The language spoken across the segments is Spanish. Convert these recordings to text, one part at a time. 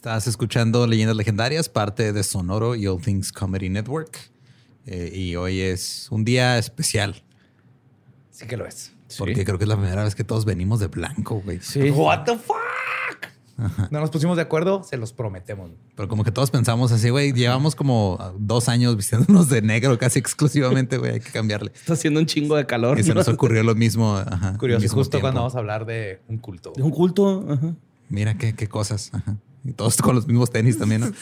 Estás escuchando Leyendas Legendarias, parte de Sonoro y All Things Comedy Network. Eh, y hoy es un día especial, Sí que lo es. porque creo que es la primera vez que todos venimos de blanco, güey. Sí. What the fuck? No nos pusimos de acuerdo, se los prometemos. Pero como que todos pensamos así, güey, llevamos como dos años vistiéndonos de negro casi exclusivamente, güey, hay que cambiarle. Está haciendo un chingo de calor. Y se ¿no? nos ocurrió lo mismo. Ajá, Curioso, mismo justo tiempo. cuando vamos a hablar de un culto. De un culto. ajá. Mira qué, qué cosas. Ajá. Y todos con los mismos tenis también, ¿no?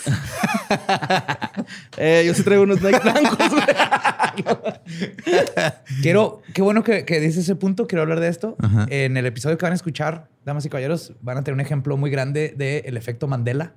Eh, yo sí traigo unos Nike blancos. Quiero, qué bueno que, que dices ese punto, quiero hablar de esto. Ajá. En el episodio que van a escuchar, damas y caballeros, van a tener un ejemplo muy grande del efecto Mandela.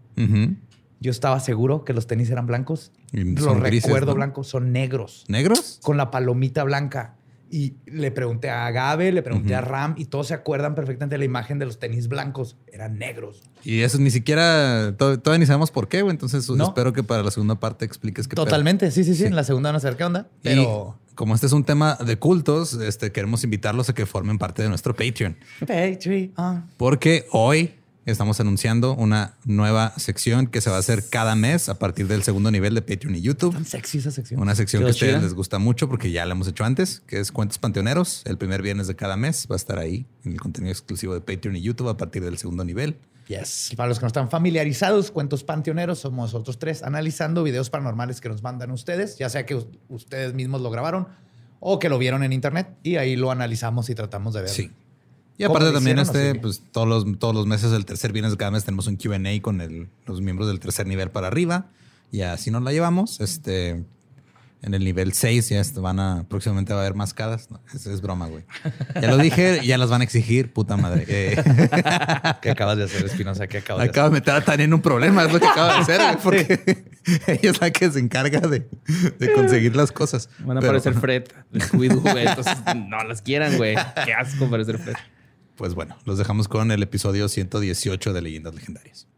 Yo estaba seguro que los tenis eran blancos. Los grises, recuerdo ¿no? blancos, son negros, ¿Negros? con la palomita blanca. Y le pregunté a Gabe, le pregunté a Ram y todos se acuerdan perfectamente de la imagen de los tenis blancos. Eran negros. Y eso ni siquiera, to- todavía ni sabemos por qué, güey. Entonces No. espero que para la segunda parte expliques qué. Totalmente, sí, sí, sí. En la segunda van a saber qué onda. Pero... Y como este es un tema de cultos, este, queremos invitarlos a que formen parte de nuestro Patreon. Patreon. Porque hoy estamos anunciando una nueva sección que se va a hacer cada mes a partir del segundo nivel de Patreon y YouTube. Tan sexy esa sección. Una sección Quedó que a ustedes les gusta mucho porque ya la hemos hecho antes, que es Cuentos Panteoneros. El primer viernes de cada mes va a estar ahí en el contenido exclusivo de Patreon y YouTube a partir del segundo nivel. Yes. Para los que no están familiarizados, Cuentos Panteoneros, somos nosotros tres analizando videos paranormales que nos mandan ustedes, ya sea que us- ustedes mismos lo grabaron o que lo vieron en internet y ahí lo analizamos y tratamos de ver. Sí. Y ¿Cómo aparte también hicieron este, sí? pues todos los, todos los meses, el tercer viernes de cada mes tenemos un Q&A con el- los miembros del tercer nivel para arriba. Y así nos la llevamos. Este, en el nivel 6 ya este, van a, próximamente va a haber mascadas. No, es, es broma, güey. Ya lo dije, ya las van a exigir, puta madre. Eh, ¿Qué acabas de hacer, Espinosa? ¿Qué acabas de acabo de meter a Tania en un problema, es lo que acaba de hacer, güey, porque ella es la que se encarga de, de conseguir las cosas. Van a Pero, parecer Fred, el güey. Entonces, no las quieran, güey. Qué asco parecer Fred. Pues bueno, los dejamos con el episodio 118 de Leyendas Legendarias.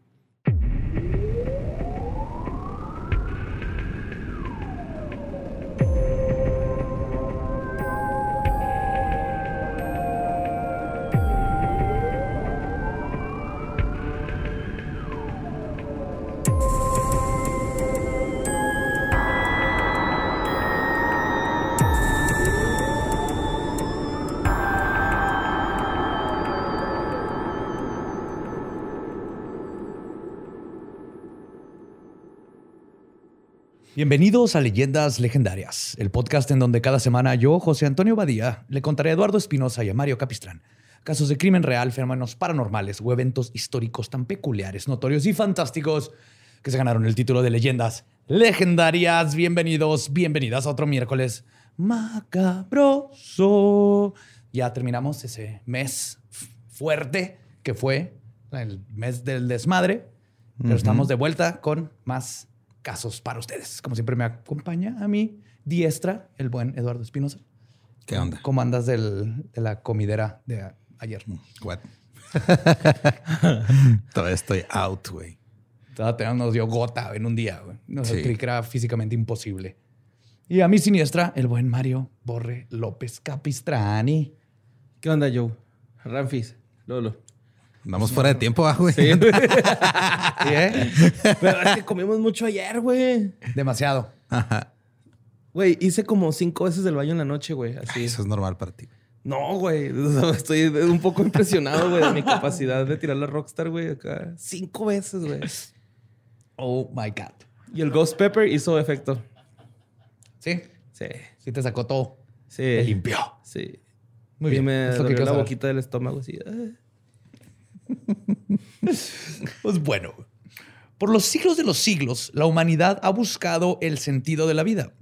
Bienvenidos a Leyendas Legendarias, el podcast en donde cada semana yo, José Antonio Badía, le contaré a Eduardo Espinosa y a Mario Capistrán casos de crimen real, fenómenos paranormales o eventos históricos tan peculiares, notorios y fantásticos que se ganaron el título de Leyendas Legendarias. Bienvenidos, bienvenidas a otro miércoles macabroso. Ya terminamos ese mes fuerte que fue el mes del desmadre, pero estamos de vuelta con más casos para ustedes. Como siempre me acompaña a mi diestra el buen Eduardo Espinosa. ¿Qué onda? ¿Cómo andas del- de la comidera de a- ayer? What? Todavía estoy out, güey. Todavía nos dio gota en un día. güey. Nos Sí. era físicamente imposible. Y a mi siniestra, el buen Mario Borre López Capistrani. ¿Qué onda, Joe? Ramfis, Lolo. Vamos fuera de tiempo, ah, güey. Sí, güey. ¿Sí, eh? Pero es que comimos mucho ayer, güey. Demasiado. Güey, hice como cinco veces el baño en la noche, güey. Así. Eso es normal para ti. No, güey. Estoy un poco impresionado, güey, de mi capacidad de tirar la Rockstar, güey. Acá. Cinco veces, güey. Oh my God. Y el Ghost Pepper hizo efecto. ¿Sí? Sí. Sí te sacó todo. Sí. Te limpió. Sí. Muy y bien. me lo que dolió la saber. boquita del estómago, así. Pues bueno, por los siglos de los siglos, la humanidad ha buscado el sentido de la vida.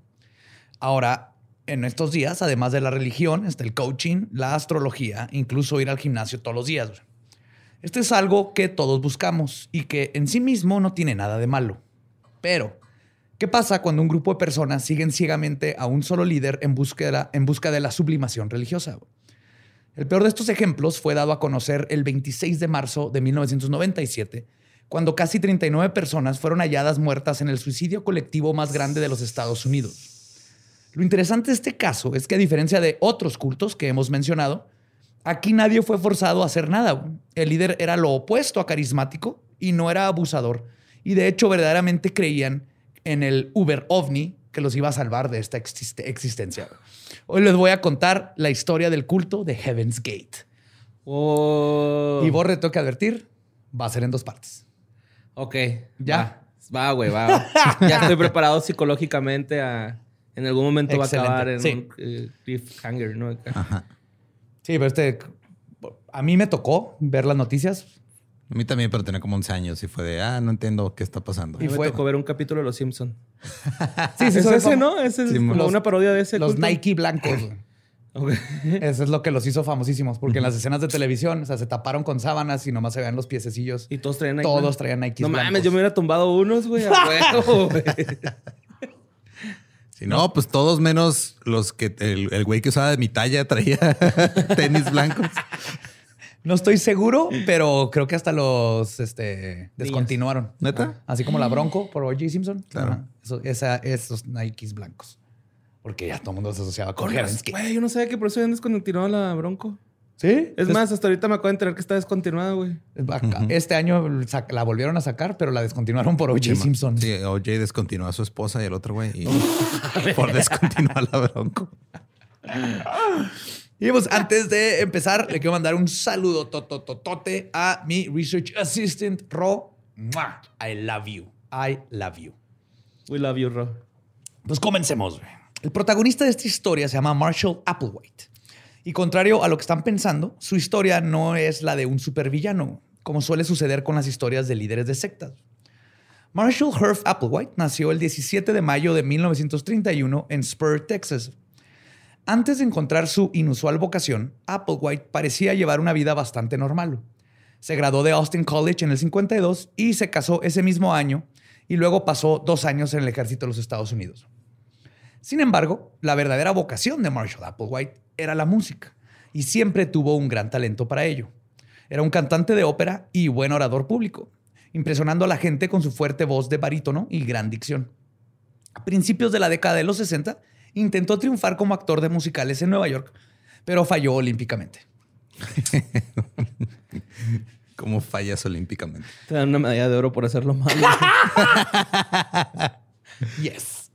Ahora, en estos días, además de la religión, está el coaching, la astrología, incluso ir al gimnasio todos los días. Esto es algo que todos buscamos y que en sí mismo no tiene nada de malo. Pero, ¿qué pasa cuando un grupo de personas siguen ciegamente a un solo líder en, en busca de la sublimación religiosa? El peor de estos ejemplos fue dado a conocer el 26 de marzo de 1997, cuando casi 39 personas fueron halladas muertas en el suicidio colectivo más grande de los Estados Unidos. Lo interesante de este caso es que a diferencia de otros cultos que hemos mencionado, aquí nadie fue forzado a hacer nada. El líder era lo opuesto a carismático y no era abusador. Y de hecho verdaderamente creían en el Uber OVNI que los iba a salvar de esta existe- existencia. Hoy les voy a contar la historia del culto de Heaven's Gate. Oh. Y Borre, tengo que advertir, va a ser en dos partes. Ok. Ya. Va, Va, güey, va. ya estoy preparado psicológicamente a... En algún momento va a acabar en Sí. un eh, cliffhanger, ¿no? Ajá. Sí, pero este, a mí me tocó ver las noticias. A mí también, pero tenía como 11 años y fue de, ah, no entiendo qué está pasando. A Y fue- tocó ver un capítulo de Los Simpson. Sí, ¿Es son ese, fam- no? Ese es Sí, como los- una parodia de ese Los culto. Nike blancos. güey. Ok. Eso es lo que los hizo famosísimos, porque en las escenas de televisión, o sea, se taparon con sábanas y nomás se veían los piececillos. Y todos traían Nike. Todos traían Nike No blancos. mames, yo me hubiera tumbado unos, güey. A. Si no, pues todos menos los que el, el güey que usaba de mi talla traía tenis blancos. No estoy seguro, pero creo que hasta los este, descontinuaron. ¿Neta? Así como la Bronco por O.J. Simpson. Claro. Eso- esa- esos Nikes blancos. Porque ya todo el mundo se asociaba con. Güey, yo no sabía que por eso habían descontinuado la Bronco. ¿Sí? Es más, hasta ahorita me acabo de enterar que está descontinuada, güey. Este año la volvieron a sacar, pero la descontinuaron por O.J. Simpson. Sí, OJ descontinuó a su esposa y el otro güey. Y por descontinuar la bronco. Y pues antes de empezar, le quiero mandar un saludo totototote a mi research assistant, Ro. I love you. I love you. We love you, Ro. Pues comencemos. El protagonista de esta historia se llama Marshall Applewhite. Y contrario a lo que están pensando, su historia no es la de un supervillano, como suele suceder con las historias de líderes de sectas. Marshall Herf Applewhite nació el 17 de mayo de 1931 en Spur, Texas. Antes de encontrar su inusual vocación, Applewhite parecía llevar una vida bastante normal. Se graduó de Austin College en el 52 y se casó ese mismo año y luego pasó dos años en el ejército de los Estados Unidos. Sin embargo, la verdadera vocación de Marshall Applewhite era la música y siempre tuvo un gran talento para ello. Era un cantante de ópera y buen orador público, impresionando a la gente con su fuerte voz de barítono y gran dicción. A principios de la década de los 60, intentó triunfar como actor de musicales en Nueva York, pero falló olímpicamente. Como fallas olímpicamente. Te dan una medalla de oro por hacerlo mal. Yes.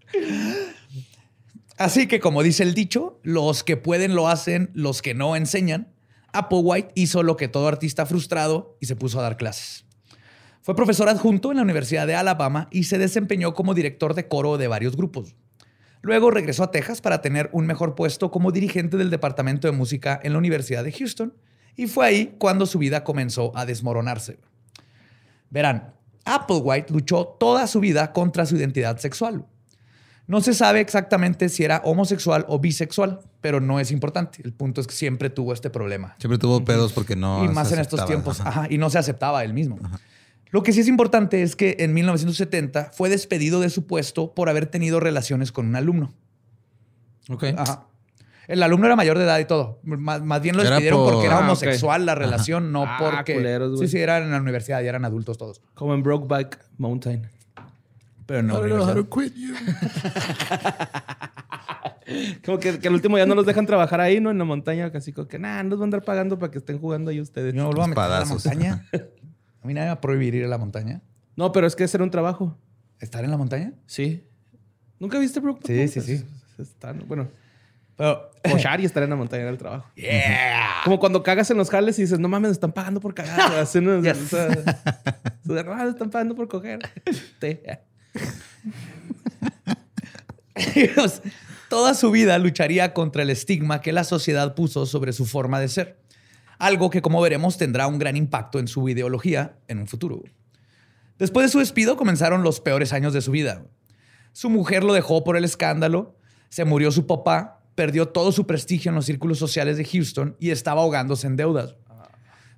Así que, como dice el dicho, los que pueden lo hacen, los que no enseñan. Applewhite hizo lo que todo artista frustrado y se puso a dar clases. Fue profesor adjunto en la Universidad de Alabama y se desempeñó como director de coro de varios grupos. Luego regresó a Texas para tener un mejor puesto como dirigente del departamento de música en la Universidad de Houston y fue ahí cuando su vida comenzó a desmoronarse. Verán, Applewhite luchó toda su vida contra su identidad sexual. No se sabe exactamente si era homosexual o bisexual, pero no es importante. El punto es que siempre tuvo este problema. Siempre tuvo pedos porque no. y se más en estos tiempos. Ajá. Ajá, y no se aceptaba él mismo. Lo que sí es importante es que en 1970 fue despedido de su puesto por haber tenido relaciones con un alumno. Ok. Ajá. El alumno era mayor de edad y todo. Más, más bien lo Era despidieron por- porque era Ah, homosexual la relación, no Ah, porque. culeros, sí, sí, eran en la universidad y eran adultos todos. Como en Brokeback Mountain. Pero no. I don't know how universidad. to quit you. Como que, que al último ya no los dejan trabajar ahí, ¿no? En la montaña, casi como que, nah, no los van a andar pagando para que estén jugando ahí ustedes. Yo no vuelvo a meter a la montaña. A mí nadie me va a prohibir ir a la montaña. No, pero es que era un trabajo. ¿Estar en la montaña? Sí. ¿Nunca viste Brokeback Sí, sí, sí. Están- bueno, Pero. cochar y estar en la montaña era el trabajo. Yeah. Como cuando cagas en los jales y dices, no mames, me están pagando por cagar. güey". Así, ¿no? O sea, no, están pagando por coger. Toda su vida lucharía contra el estigma que la sociedad puso sobre su forma de ser. Algo que, como veremos, tendrá un gran impacto en su ideología en un futuro. Después de su despido comenzaron los peores años de su vida. Su mujer lo dejó por el escándalo, se murió su papá, perdió todo su prestigio en los círculos sociales de Houston y estaba ahogándose en deudas.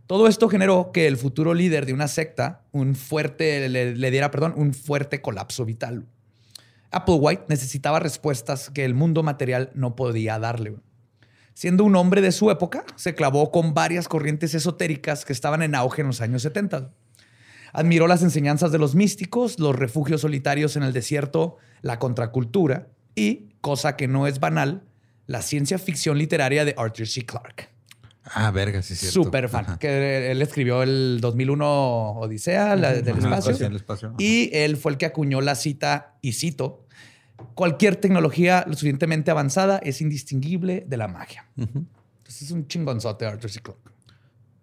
Todo esto generó que el futuro líder de una secta un fuerte, le, diera perdón, un fuerte colapso vital. Applewhite necesitaba respuestas que el mundo material no podía darle. Siendo un hombre de su época, se clavó con varias corrientes esotéricas que estaban en auge en los años 70. Admiró las enseñanzas de los místicos, los refugios solitarios en el desierto, la contracultura y, cosa que no es banal, la ciencia ficción literaria de Arthur C. Clarke. Ah, verga, sí, cierto. Súper fan. Ajá. Que él escribió el 2001 Odisea la- espacio. Del espacio. Y él fue el que acuñó la cita, y cito, cualquier tecnología lo suficientemente avanzada es indistinguible de la magia. Entonces es un chingonzote Arthur C. Clarke.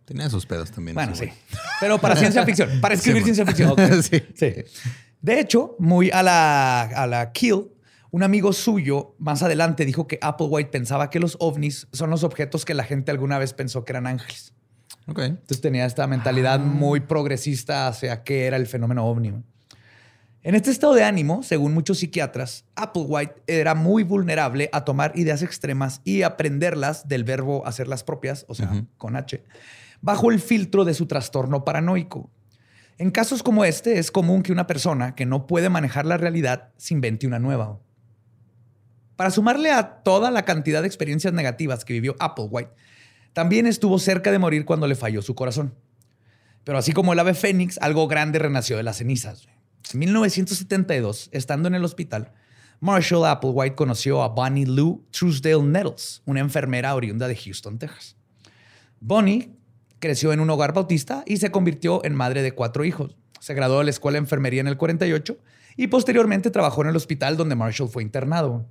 Tenía sus pedos también. Bueno, sí. güey. Pero para ciencia ficción, para escribir Sí, ciencia ficción. Sí. Sí. De hecho, muy a la, a la Kill, un amigo suyo más adelante dijo que Applewhite pensaba que los ovnis son los objetos que la gente alguna vez pensó que eran ángeles. Ok. Entonces tenía esta mentalidad muy progresista hacia qué era el fenómeno ovni. En este estado de ánimo, según muchos psiquiatras, Applewhite era muy vulnerable a tomar ideas extremas y aprenderlas del verbo hacerlas propias, o sea, con H, bajo el filtro de su trastorno paranoico. En casos como este, es común que una persona que no puede manejar la realidad se invente una nueva. Para sumarle a toda la cantidad de experiencias negativas que vivió Applewhite, también estuvo cerca de morir cuando le falló su corazón. Pero así como el ave fénix, algo grande renació de las cenizas. Güey. En 1972, estando en el hospital, Marshall Applewhite conoció a Bonnie Lou Truesdale Nettles, una enfermera oriunda de Houston, Texas. Bonnie creció en un hogar bautista y se convirtió en madre de cuatro hijos. Se graduó de la escuela de enfermería en el 48 y posteriormente trabajó en el hospital donde Marshall fue internado.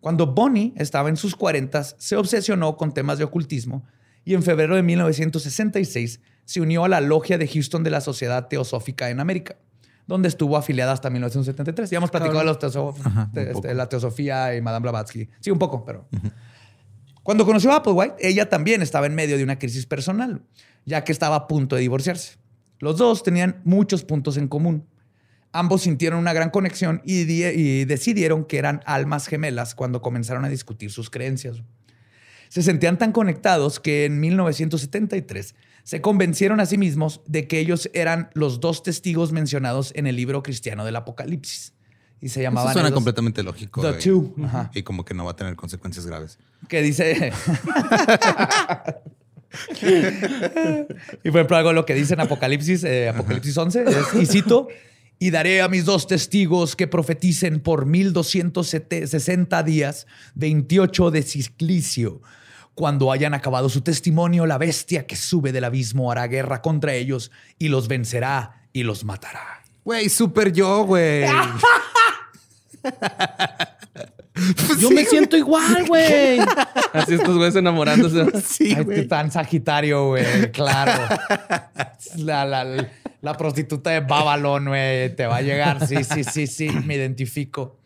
Cuando Bonnie estaba en sus 40, se obsesionó con temas de ocultismo y en febrero de 1966 se unió a la logia de Houston de la Sociedad Teosófica en América, donde estuvo afiliada hasta 1973. Ya hemos platicado de, los Ajá, este, poco. la teosofía y Madame Blavatsky. Sí, un poco, pero... Cuando conoció a Applewhite, ella también estaba en medio de una crisis personal, ya que estaba a punto de divorciarse. Los dos tenían muchos puntos en común. Ambos sintieron una gran conexión y decidieron que eran almas gemelas cuando comenzaron a discutir sus creencias. Se sentían tan conectados que en 1973 se convencieron a sí mismos de que ellos eran los dos testigos mencionados en el libro cristiano del Apocalipsis. Y se Eso llamaban suena ellos completamente lógico. The. Two. Ajá. Y como que no va a tener consecuencias graves. que dice. y por ejemplo, algo lo que dice en Apocalipsis, eh, Apocalipsis 11, es, y cito, y daré a mis dos testigos que profeticen por 1260 días, 28 de ciclicio. Cuando hayan acabado su testimonio, la bestia que sube del abismo hará guerra contra ellos y los vencerá y los matará. Güey, súper yo, güey. Yo me siento igual, güey. Así estos güeyes enamorándose. Sí, Ay, güey. tan Sagitario, güey, claro. La, la- la prostituta de Babylon, güey, te va a llegar. Sí, sí, sí, sí, me identifico.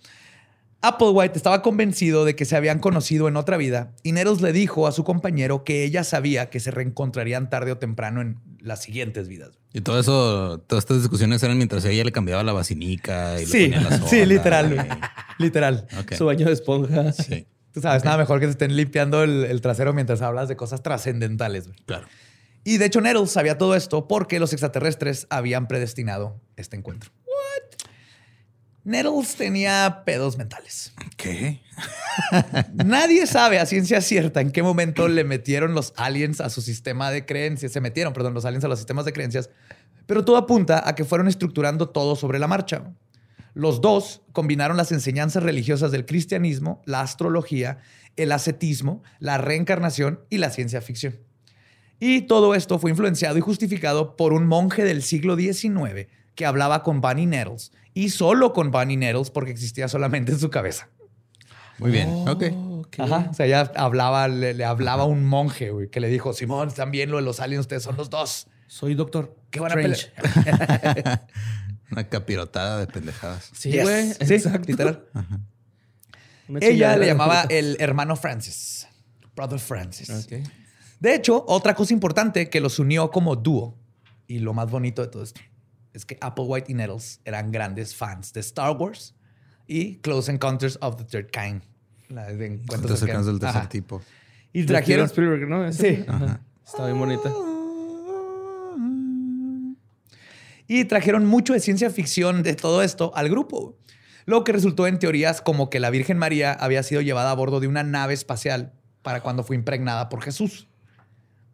Applewhite estaba convencido de que se habían conocido en otra vida y Nettles le dijo a su compañero que ella sabía que se reencontrarían tarde o temprano en las siguientes vidas. Y todo eso, todas estas discusiones eran mientras ella le cambiaba la vacinica y le Sí, ponía la soda, sí, literal, literal. Ok. Su baño de esponja. Sí, Tú sabes, nada mejor que te estén limpiando el, el trasero mientras hablas de cosas trascendentales. claro. Y de hecho, Nettles sabía todo esto porque los extraterrestres habían predestinado este encuentro. Nettles tenía pedos mentales. ¿Qué? Nadie sabe a ciencia cierta en qué momento le metieron los aliens a su sistema de creencias. Se metieron, perdón, los aliens a los sistemas de creencias. Pero todo apunta a que fueron estructurando todo sobre la marcha. Los dos combinaron las enseñanzas religiosas del cristianismo, la astrología, el ascetismo, la reencarnación y la ciencia ficción. Y todo esto fue influenciado y justificado por un monje del siglo XIX que hablaba con Bunny Nettles y solo con Bunny Nettles porque existía solamente en su cabeza. Muy bien. ok. ok. Ajá. O sea, ella hablaba, le, le hablaba a un monje, güey, que le dijo, Simón, también lo de los aliens, ustedes son los dos. Soy doctor. ¿Qué van a Strange. pelear? Una capirotada de pendejadas. Sí, Yes. güey. Sí, Exacto. literal. Ella le llamaba el hermano Francis. Brother Francis. Ok. De hecho, otra cosa importante que los unió como dúo, y lo más bonito de todo esto, es que Applewhite y Nettles eran grandes fans de Star Wars y Close Encounters of the Third Kind. La de encuentros cercanos. del tercer Ajá. tipo. Y trajeron... Spielberg, ¿no? Ese. Sí. Ajá. Está bien bonita. Y trajeron mucho de ciencia ficción de todo esto al grupo. Lo que resultó en teorías como que la Virgen María había sido llevada a bordo de una nave espacial para cuando fue impregnada por Jesús.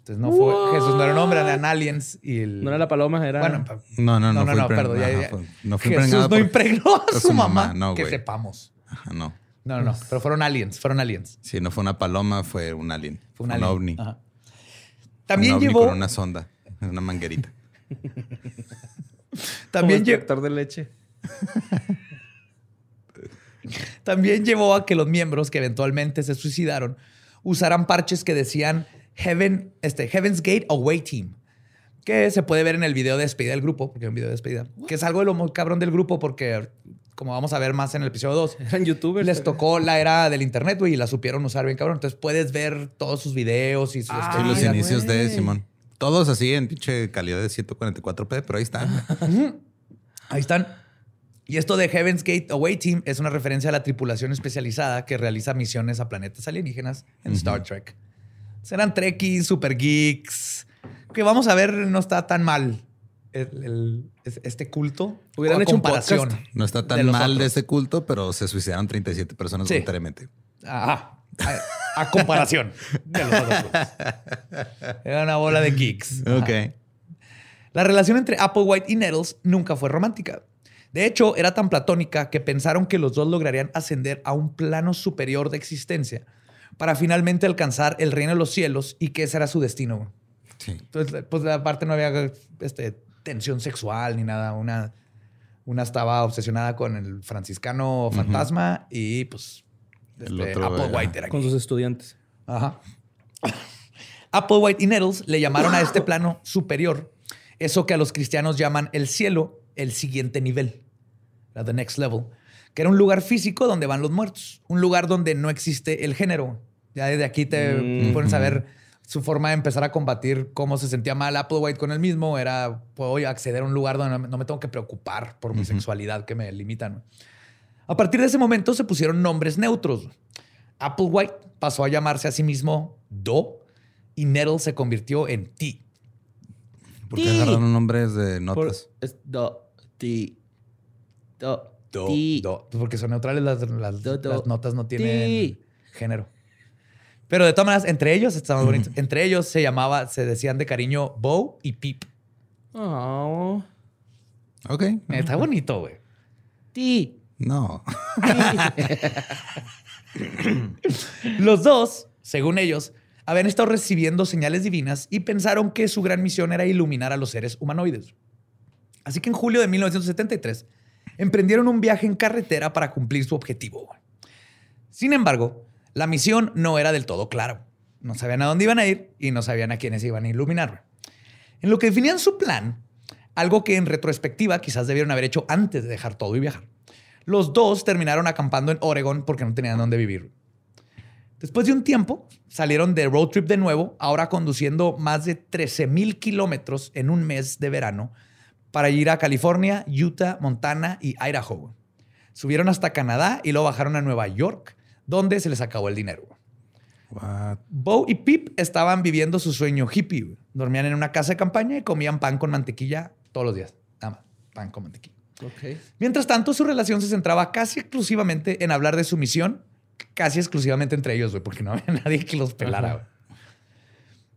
Entonces no fue Jesús, no era un hombre, eran aliens. Y el, No era la paloma, era. Bueno, pa- No, no, no. no, no, perdón. ya- ajá, ya- fue- no fue Jesús no por- impregnó a su mamá. no, que sepamos. Ajá, no. No, no, no. Pero fueron aliens, fueron aliens. Sí, no fue una paloma, fue un alien. Fue un un alien. ovni. Ajá. También un ovni llevó. con una sonda, una manguerita. También, Como lle- extractor de leche. también llevó a que los miembros que eventualmente se suicidaron usaran parches que decían Heaven, este, Heaven's Gate Away Team. Que se puede ver en el video de despedida del grupo, porque hay un video de despedida. Que es algo de lo muy cabrón del grupo, porque como vamos a ver más en el episodio 2, Eran youtubers. les tocó la era del internet, güey, y la supieron usar bien cabrón. Entonces puedes ver todos sus videos y sus Ah, los inicios de. Simón. Todos así en pinche calidad de 144p, pero ahí están. Ahí están. Y esto de Heaven's Gate Away Team es una referencia a la tripulación especializada que realiza misiones a planetas alienígenas en Star Trek. Serán trekkies, super geeks, que vamos a ver no está tan mal el- el- es- este culto. Hubieran hecho un comparación podcast. No está de tan los mal otros. de ese culto, pero se suicidaron 37 personas Sí. voluntariamente. Ajá. A, a comparación de los otros. Era una bola de geeks. Ajá. Ok. La relación entre Applewhite y Nettles nunca fue romántica. De hecho, era tan platónica que pensaron que los dos lograrían ascender a un plano superior de existencia para finalmente alcanzar el reino de los cielos y que ese era su destino. Sí. Entonces, pues aparte no había este, tensión sexual ni nada. Una, una estaba obsesionada con el franciscano fantasma y pues este, otro, Applewhite eh, era Con sus estudiantes. Ajá. Applewhite y Nettles le llamaron a este plano superior eso que a los cristianos llaman el cielo, el siguiente nivel, la the next level, que era un lugar físico donde van los muertos, un lugar donde no existe el género. Ya desde aquí te Mm. pones a ver su forma de empezar a combatir cómo se sentía mal Applewhite con él mismo, era puedo acceder a un lugar donde no me- tengo que preocupar por mi sexualidad que me limitan. A partir de ese momento se pusieron nombres neutros. Applewhite pasó a llamarse a sí mismo Do y Nettle se convirtió en T. ¿Por qué agarraron nombres de Por- notas? es do, ti, do, Do, ti. do. Porque son neutrales, las, las- Do, do. las notas no tienen Ti. género. Pero de todas maneras, entre ellos, está más bonito, entre ellos se llamaba, se decían de cariño Bo y Pip. Oh, Ok. Está bonito, güey. ti. No. Los dos, según ellos, habían estado recibiendo señales divinas y pensaron que su gran misión era iluminar a los seres humanoides. Así que en julio de 1973 emprendieron un viaje en carretera para cumplir su objetivo. Sin embargo, la misión no era del todo clara. No sabían a dónde iban a ir y no sabían a quiénes iban a iluminar. En lo que definían su plan, algo que en retrospectiva quizás debieron haber hecho antes de dejar todo y viajar. Los dos terminaron acampando en Oregon porque no tenían dónde vivir. Después de un tiempo, salieron de road trip de nuevo, ahora conduciendo más de 13 mil kilómetros en un mes de verano para ir a California, Utah, Montana y Idaho. Subieron hasta Canadá y luego bajaron a Nueva York, donde se les acabó el dinero. What? Bo y Pip estaban viviendo su sueño hippie. Dormían en una casa de campaña y comían pan con mantequilla todos los días. Nada más, pan con mantequilla. Ok. Mientras tanto, su relación se centraba casi exclusivamente en hablar de su misión, casi exclusivamente entre ellos, güey, porque no había nadie que los pelara. güey.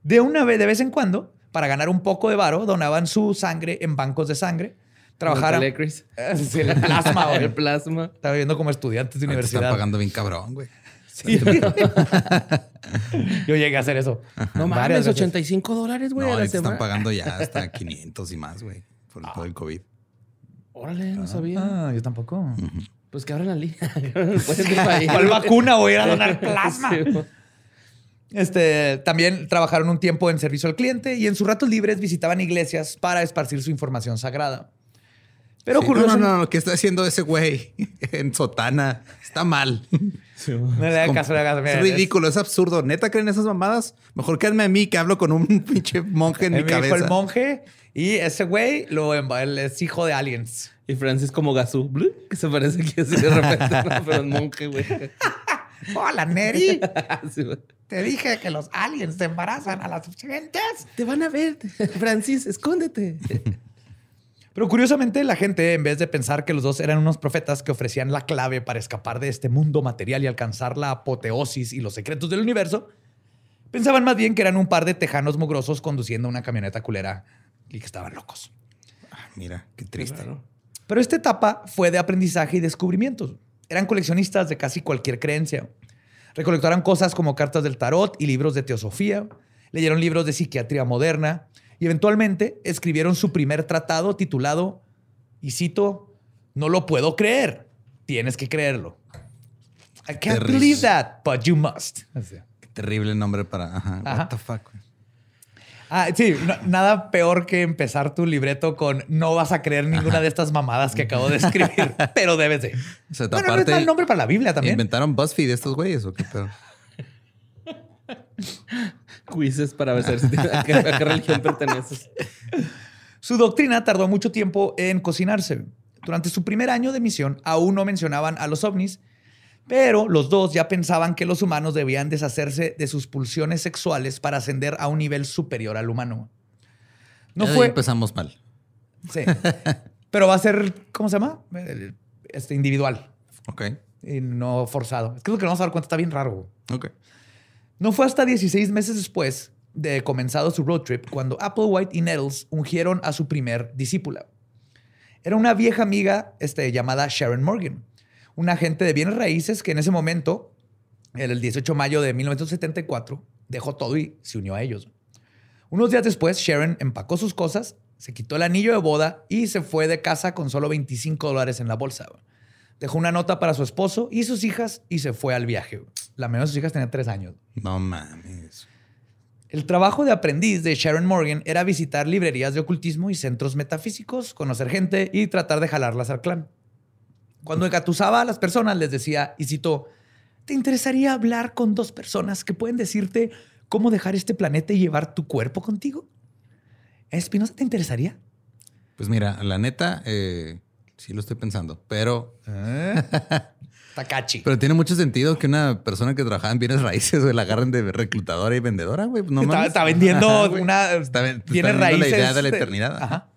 De una vez, de vez en cuando, para ganar un poco de varo, donaban su sangre en bancos de sangre. Trabajaron. El. Sí, el plasma, güey. El plasma. Estaba viviendo como estudiantes de Ahorita universidad. Están pagando bien cabrón, güey. Sí. Yo llegué a hacer eso. No mames, veces. 85 dólares, güey, No, a la ahorita están pagando ya hasta 500 y más, güey. Por todo el COVID. Órale, no sabía. Ah, yo tampoco. Pues que abran la liga. Ahí. ¿Cuál vacuna voy a ir a donar plasma? Sí. Este, también trabajaron un tiempo en servicio al cliente y en sus ratos libres visitaban iglesias para esparcir su información sagrada. Pero Sí, no, curioso, no, no, lo que está haciendo ese güey en sotana está mal. no le hagan caso, no le hagan caso. Es ridículo, es absurdo. ¿Neta creen esas mamadas? Mejor quédame a mí que hablo con un pinche monje en es- mi me dijo cabeza. el monje y ese güey lo, él es hijo de aliens. Y Francis como Gazú, blu, que se parece así de repente, ¿no? pero es monje, güey. Hola, Neri. Sí. Te dije que los aliens te embarazan a las gentes. Te van a ver, Francis, escóndete. Pero curiosamente, la gente, en vez de pensar que los dos eran unos profetas que ofrecían la clave para escapar de este mundo material y alcanzar la apoteosis y los secretos del universo, pensaban más bien que eran un par de tejanos mugrosos conduciendo una camioneta culera y que estaban locos. Ah, mira, qué triste. Pero esta etapa fue de aprendizaje y descubrimientos. Eran coleccionistas de casi cualquier creencia. Recolectaron cosas como cartas del tarot y libros de teosofía, leyeron libros de psiquiatría moderna y eventualmente escribieron su primer tratado titulado, y cito, No lo puedo creer, tienes que creerlo. I can't Terrible. believe that, but you must. Qué terrible nombre para. Ajá. Ajá. What the fuck. Ah, sí, no- nada peor que empezar tu libreto con no vas a creer ninguna de estas mamadas que acabo de escribir, pero debes de. O sea, Bueno, no es mal nombre para la Biblia también. ¿Inventaron BuzzFeed estos güeyes o qué pedo? Quizzes para ver si a qué, a qué religión perteneces. Su doctrina tardó mucho tiempo en cocinarse. Durante su primer año de misión aún no mencionaban a los ovnis, pero los dos ya pensaban que los humanos debían deshacerse de sus pulsiones sexuales para ascender a un nivel superior al humano. No Ya fue... empezamos mal. Sí. Pero va a ser, ¿cómo se llama? Este, individual Ok. y no forzado. Es que lo que nos vamos a dar cuenta está bien raro. Ok. No fue hasta 16 meses después de comenzado su road trip cuando Applewhite y Nettles ungieron a su primer discípula. Era una vieja amiga este, llamada Sharon Morgan, una agente de bienes raíces que en ese momento, el 18 de mayo de 1974, dejó todo y se unió a ellos. Unos días después, Sharon empacó sus cosas, se quitó el anillo de boda y se fue de casa con solo 25 dólares en la bolsa. Dejó una nota para su esposo y sus hijas y se fue al viaje. La menor de sus hijas tenía tres años. No mames. El trabajo de aprendiz de Sharon Morgan era visitar librerías de ocultismo y centros metafísicos, conocer gente y tratar de jalarlas al clan. Cuando engatusaba a las personas, les decía, y cito, ¿te interesaría hablar con dos personas que pueden decirte cómo dejar este planeta y llevar tu cuerpo contigo? ¿Espinosa te interesaría? Pues mira, la neta, eh, sí lo estoy pensando, pero, Takachi. pero tiene mucho sentido que una persona que trabajaba en bienes raíces güey, la agarren de reclutadora y vendedora, güey. No está, está vendiendo Ajá, una... Está, ven- te tiene está vendiendo raíces. la idea de la de- eternidad. Ajá.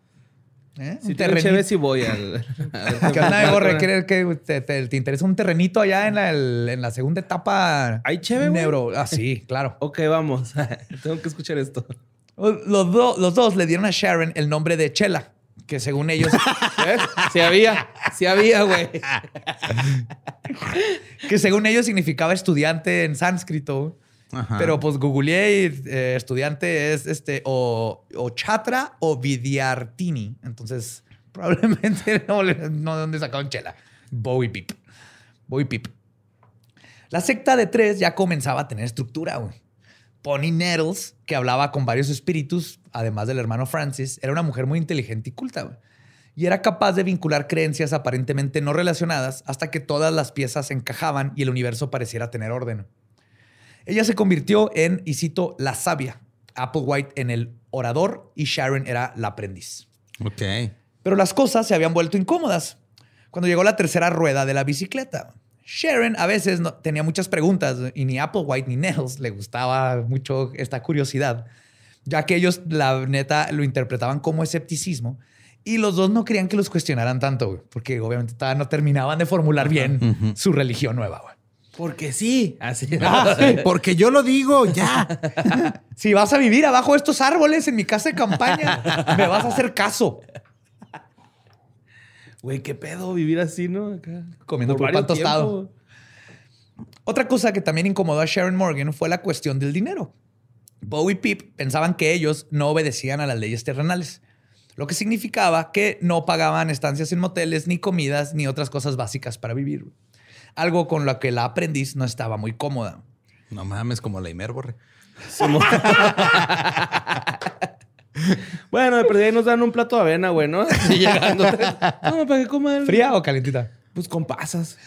¿Eh? Si terrenito. chévere, sí voy al. ¿Qué onda, Gorre? ¿Quieres que te, te- te interesa un terrenito allá en la, el- en la segunda etapa? ¿Hay cheve, güey? Neuro. Ah, sí, claro. Ok, vamos. tengo que escuchar esto. Los, do- los dos le dieron a Sharon el nombre de Chela, que según ellos, ¿Ves? Sí había. Sí había, güey. que según ellos significaba estudiante en sánscrito. Ajá. Pero pues googleé y eh, estudiante es este o, o Chatra o Vidyartini. Entonces, probablemente no, no de dónde sacaron Chela. Bowie Pip. Bowie Pip. La secta de tres ya comenzaba a tener estructura, güey. Pony Nettles, que hablaba con varios espíritus, además del hermano Francis, era una mujer muy inteligente y culta, güey. Y era capaz de vincular creencias aparentemente no relacionadas hasta que todas las piezas encajaban y el universo pareciera tener orden. Ella se convirtió en, y cito, la sabia. Applewhite en el orador y Sharon era la aprendiz. Ok. Pero las cosas se habían vuelto incómodas cuando llegó la tercera rueda de la bicicleta. Sharon a veces no, tenía muchas preguntas y ni Applewhite ni Nels le gustaba mucho esta curiosidad, ya que ellos, la neta, lo interpretaban como escepticismo y los dos no querían que los cuestionaran tanto, güey, porque obviamente todavía no terminaban de formular bien su religión nueva. güey. Porque sí. Así. Porque yo lo digo, ya. Si vas a vivir abajo de estos árboles en mi casa de campaña, me vas a hacer caso. Güey, qué pedo vivir así, ¿no? Acá. Comiendo Por pan tostado. Otra cosa que también incomodó a Sharon Morgan fue la cuestión del dinero. Bo y Pip pensaban que ellos no obedecían a las leyes terrenales, lo que significaba que no pagaban estancias en moteles, ni comidas, ni otras cosas básicas para vivir. Algo con lo que la aprendiz no estaba muy cómoda. No mames, como la Imer, borre. Simón. bueno, de perdida ahí nos dan un plato de avena, güey, ¿no? Así llegando. No, para que coman. ¿Fría o calentita? Pues con pasas.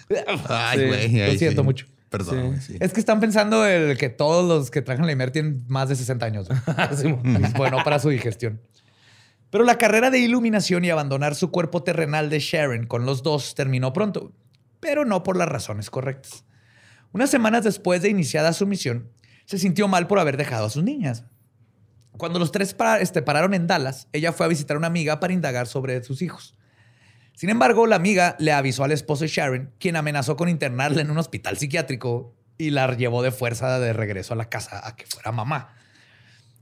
Ay, Sí, güey. lo siento sí. mucho. Perdón, Sí. güey, sí. Es que están pensando el que todos los que trajan la Imer tienen más de 60 años. Bueno para su digestión. Pero la carrera de iluminación y abandonar su cuerpo terrenal de Sharon con los dos terminó pronto, pero no por las razones correctas. Unas semanas después de iniciada su misión, se sintió mal por haber dejado a sus niñas. Cuando los tres este, pararon en Dallas, ella fue a visitar a una amiga para indagar sobre sus hijos. Sin embargo, la amiga le avisó al esposo de Sharon, quien amenazó con internarla en un hospital psiquiátrico y la llevó de fuerza de regreso a la casa a que fuera mamá.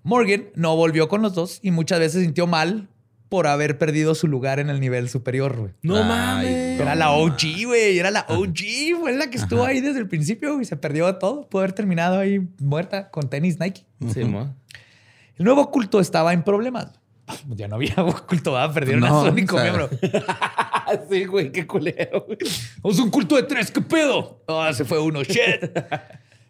Morgan no volvió con los dos y muchas veces se sintió mal por haber perdido su lugar en el nivel superior. güey. No Ay, mames. Era la OG, güey. Era la OG. Fue la que estuvo ahí desde el principio y se perdió de todo. Pudo haber terminado ahí muerta con tenis Nike. Sí. El nuevo culto estaba en problemas. Ya no había culto, ¿verdad? perdieron No, a su único o sea, miembro. sí, güey, qué culero. güey. Es un culto de tres, ¿qué pedo? Ah, se fue uno, shit.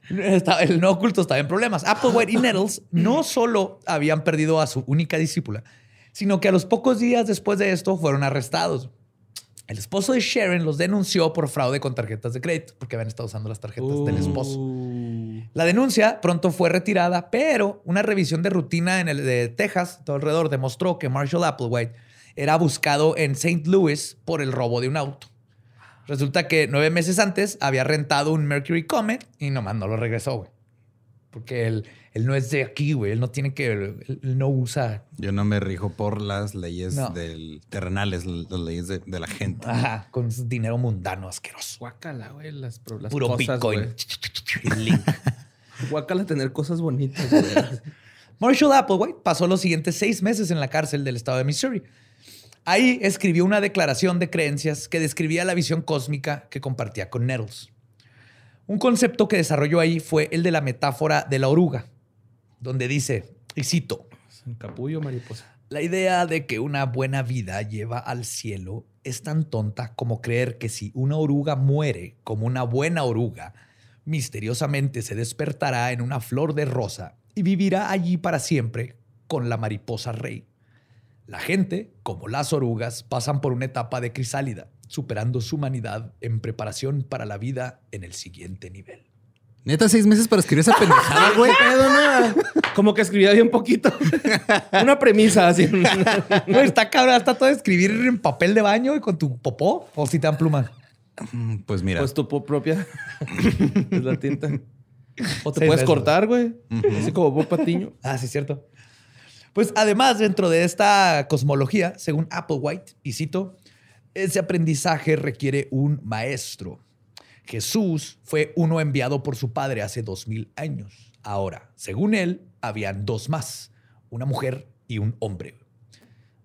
El nuevo culto estaba en problemas. Applewhite y Nettles no solo habían perdido a su única discípula, sino que a los pocos días después de esto fueron arrestados. El esposo de Sharon los denunció por fraude con tarjetas de crédito, porque habían estado usando las tarjetas del esposo. La denuncia pronto fue retirada, pero una revisión de rutina en el de Texas, todo alrededor, demostró que Marshall Applewhite era buscado en St. Louis por el robo de un auto. Resulta que nueve meses antes había rentado un Mercury Comet y nomás no lo regresó, güey. Porque él, él no es de aquí, güey. Él no tiene que... Él, él no usa... Yo no me rijo por las leyes No. del terrenales, las leyes de, de la gente. Ajá, con su dinero mundano asqueroso. Guácala, güey, las, las Puro cosas, Bitcoin. Link. Guácala tener cosas bonitas, güey. Marshall Applewhite pasó los siguientes seis meses en la cárcel del estado de Missouri. Ahí escribió una declaración de creencias que describía la visión cósmica que compartía con Nettles. Un concepto que desarrolló ahí fue el de la metáfora de la oruga, donde dice, y cito, Un capullo, mariposa. la idea de que una buena vida lleva al cielo es tan tonta como creer que si una oruga muere como una buena oruga, misteriosamente se despertará en una flor de rosa y vivirá allí para siempre con la mariposa rey. La gente, como las orugas, pasan por una etapa de crisálida, superando su humanidad en preparación para la vida en el siguiente nivel. Neta, seis meses para escribir esa pendejada, güey. pedo, no? Como que escribía bien poquito. Una premisa así. No, está cabrón, está todo escribir en papel de baño y con tu popó o si te dan plumas. Mm, Pues mira, Pues tu propia. es la tinta. O te Seis puedes meses. cortar, güey. Así como Bob Patiño. Ah, sí, es cierto. Pues además, dentro de esta cosmología, según Applewhite, y cito, ese aprendizaje requiere un maestro. Jesús fue uno enviado por su padre hace dos mil años. Ahora, según él, habían dos más, una mujer y un hombre.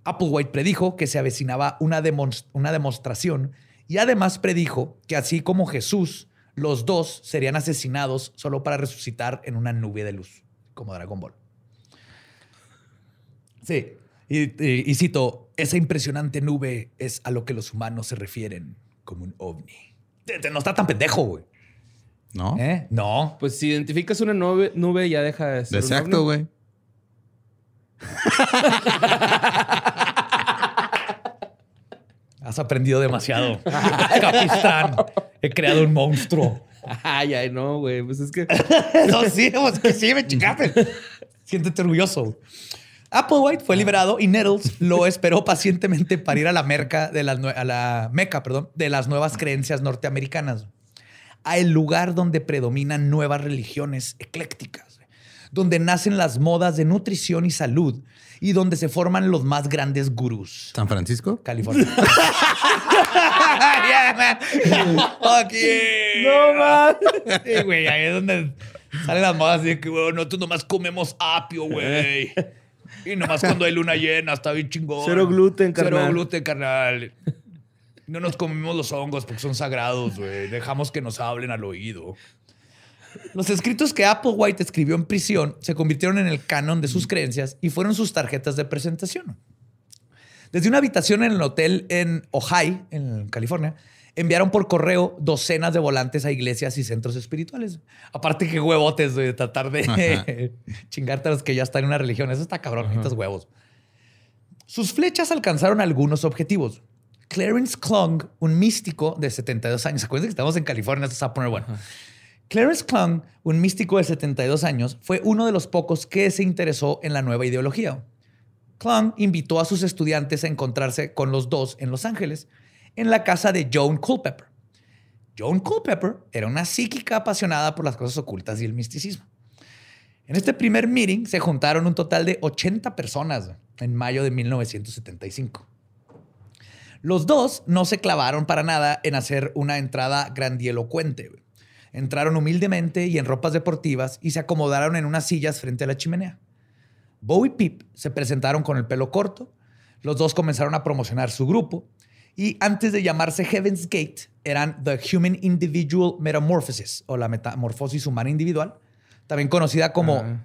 Applewhite predijo que se avecinaba una, demostración y además predijo que así como Jesús, los dos serían asesinados solo para resucitar en una nube de luz, como Dragon Ball. Sí, y cito, esa impresionante nube es a lo que los humanos se refieren como un ovni. Te- te- No está tan pendejo, güey. ¿no? ¿Eh? No. Pues si identificas una nube, nube ya deja de ser. Exacto, güey. Has aprendido demasiado. Capistán, he creado un monstruo. Ay, ay, no, güey. Pues es que. No, sí, pues que sí, me chingaste. Siéntete orgulloso. Applewhite fue liberado y Nettles lo esperó pacientemente para ir a la merca de las nue- a la meca, perdón, de las nuevas creencias norteamericanas, a el lugar donde predominan nuevas religiones eclécticas, donde nacen las modas de nutrición y salud y donde se forman los más grandes gurús. San Francisco. California. Yeah, man. Fuck yeah. No, man. Sí, güey, ahí es donde salen las modas de que, güey, nosotros nomás comemos apio, güey. Y nomás cuando hay luna llena, está bien chingón. Cero gluten, Cero carnal. gluten, carnal. No nos comemos los hongos porque son sagrados, güey. Dejamos que nos hablen al oído. Los escritos que Applewhite escribió en prisión se convirtieron en el canon de sus creencias y fueron sus tarjetas de presentación. Desde una habitación en el hotel en Ojai, en California, enviaron por correo docenas de volantes a iglesias y centros espirituales. Aparte que huevotes de tratar de chingarte a los que ya están en una religión. Eso está cabrón, estos huevos. Sus flechas alcanzaron algunos objetivos. Clarence Klung, un místico de 72 años. Acuérdense que estamos en California, esto se va a poner bueno. Clarence Klung, un místico de 72 años, fue uno de los pocos que se interesó en la nueva ideología. Klung invitó a sus estudiantes a encontrarse con los dos en Los Ángeles, en la casa de Joan Culpeper. Joan Culpeper era una psíquica apasionada por las cosas ocultas y el misticismo. En este primer meeting se juntaron un total de 80 personas en mayo de 1975. Los dos no se clavaron para nada en hacer una entrada grandielocuente. Entraron humildemente y en ropas deportivas y se acomodaron en unas sillas frente a la chimenea. Bo y Pip se presentaron con el pelo corto. Los dos comenzaron a promocionar su grupo. Y antes de llamarse Heaven's Gate, eran The Human Individual Metamorphosis o la metamorfosis humana individual, también conocida como Ah.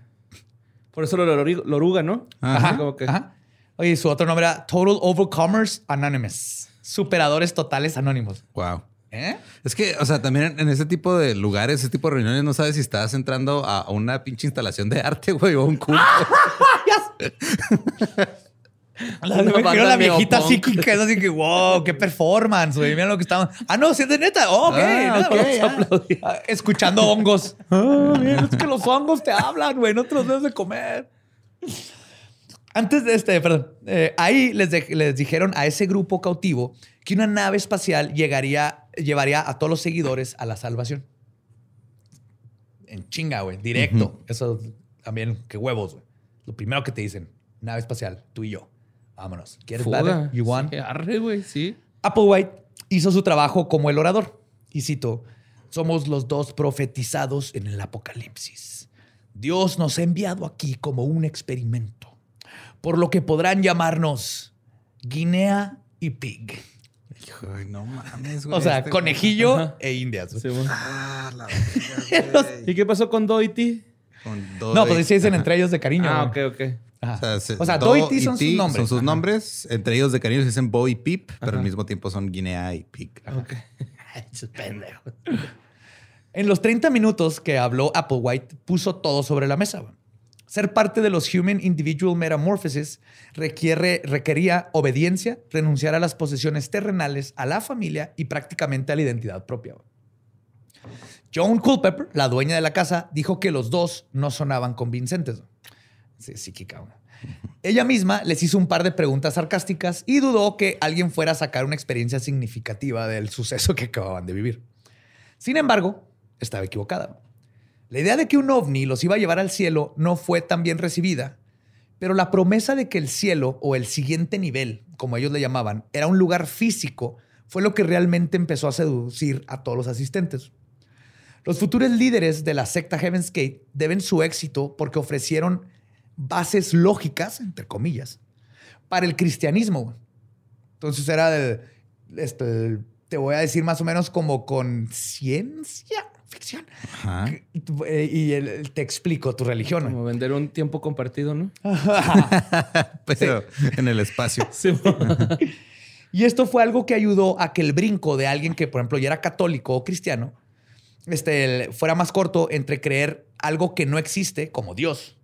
Por eso lo lo- lo oruga, ¿no? Ajá, Así como que- ajá. Oye, su otro nombre era Total Overcomers Anonymous. Superadores totales anónimos. Wow. ¿Eh? Es que, o sea, también en, ese tipo de lugares, ese tipo de reuniones, no sabes si estás entrando a, una pinche instalación de arte, güey, o a un culto. La, me imagino la viejita psíquica, es así que, wow, qué performance, güey. Mira lo que estaban. Ah, no, si es de neta. Oh, ok, Ah, nada, ok, vamos a ya. aplaudir. Ah, Escuchando hongos. Ah, mira, es que los hongos te hablan, güey. No te los debes de comer. Antes de este, perdón, eh, ahí les, de- les dijeron a ese grupo cautivo que una nave espacial llegaría, llevaría a todos los seguidores a la salvación. En chinga, güey, directo. Eso también, qué huevos, güey. Lo primero que te dicen, nave espacial, tú y yo. Vámonos. ¿Quieres better? You want? Sí, arre, güey, sí. Applewhite hizo su trabajo como el orador. Y cito, somos los dos profetizados en el apocalipsis. Dios nos ha enviado aquí como un experimento, por lo que podrán llamarnos Guinea y Pig. Hijo, no mames, güey. O sea, este- conejillo e indias. Sí, güey. Ah, la verga. ¿Y qué pasó con Doity? Con Doy- No, pues sí dicen entre ellos de cariño. Ah, güey. ok, ok. Ajá. O sea, se- O sea, Do Do y Ti son sus nombres. Son sus Ajá. nombres. Entre ellos de cariño se dicen Bo y Pip, pero al mismo tiempo son Guinea y Pig. Ok. Pendejos. En los 30 minutos que habló Applewhite, puso todo sobre la mesa. Ser parte de los Human Individual Metamorphosis requiere, requería obediencia, renunciar a las posesiones terrenales, a la familia y prácticamente a la identidad propia. Joan Culpepper, la dueña de la casa, dijo que los dos no sonaban convincentes. Sí, psíquica. Ella misma les hizo un par de preguntas sarcásticas y dudó que alguien fuera a sacar una experiencia significativa del suceso que acababan de vivir. Sin embargo, estaba equivocada. La idea de que un ovni los iba a llevar al cielo no fue tan bien recibida, pero la promesa de que el cielo o el siguiente nivel, como ellos le llamaban, era un lugar físico, fue lo que realmente empezó a seducir a todos los asistentes. Los futuros líderes de la secta Heaven's Gate deben su éxito porque ofrecieron bases lógicas, entre comillas, para el cristianismo. Entonces era de, este, te voy a decir más o menos como con ciencia ficción. Ajá. Eh, Y el- te explico tu religión. Como vender un tiempo compartido, ¿no? Pero en el espacio. Sí. Y esto fue algo que ayudó a que el brinco de alguien que, por ejemplo, ya era católico o cristiano, este, el- fuera más corto entre creer algo que no existe, como Dios,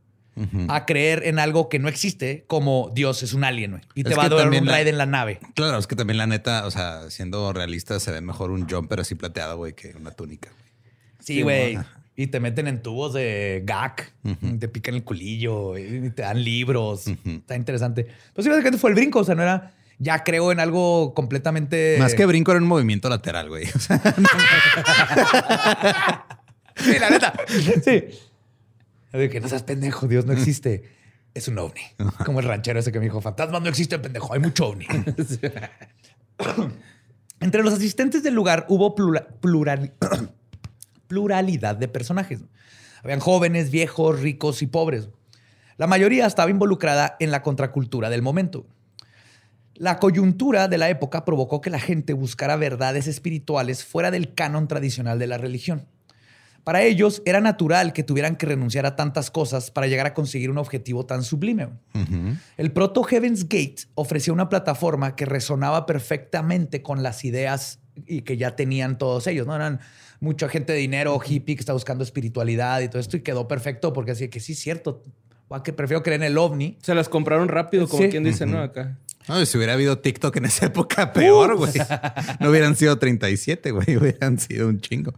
A creer en algo que no existe, como Dios es un alien, güey. Y te Es va a dar un la- raid en la nave. Claro, es que también la neta, o sea, siendo realista, se ve mejor un jumper así plateado, güey, que una túnica. Sí, güey. y te meten en tubos de GAC, te pican el culillo, y te dan libros. Está interesante. Pues sí, básicamente fue el brinco. O sea, no era. Ya creo en algo completamente. Más que brinco era un movimiento lateral, güey. O sea, Sí, la neta. Sí. De que no seas pendejo, Dios no existe. Es un ovni. Como el ranchero ese que me dijo, fantasmas no existen, pendejo, hay mucho ovni. Entre los asistentes del lugar hubo plura- plural- pluralidad de personajes. Habían jóvenes, viejos, ricos y pobres. La mayoría estaba involucrada en la contracultura del momento. La coyuntura de la época provocó que la gente buscara verdades espirituales fuera del canon tradicional de la religión. Para ellos era natural que tuvieran que renunciar a tantas cosas para llegar a conseguir un objetivo tan sublime. El proto Heaven's Gate ofrecía una plataforma que resonaba perfectamente con las ideas y que ya tenían todos ellos. No eran mucha gente de dinero, hippie que está buscando espiritualidad y todo esto y quedó perfecto porque así que sí es cierto. Que prefiero creer en el ovni. Se las compraron rápido, como Sí. quien dice, ¿no? Acá. no, si hubiera habido TikTok en esa época, peor, güey. No hubieran sido 37, güey. Hubieran sido un chingo.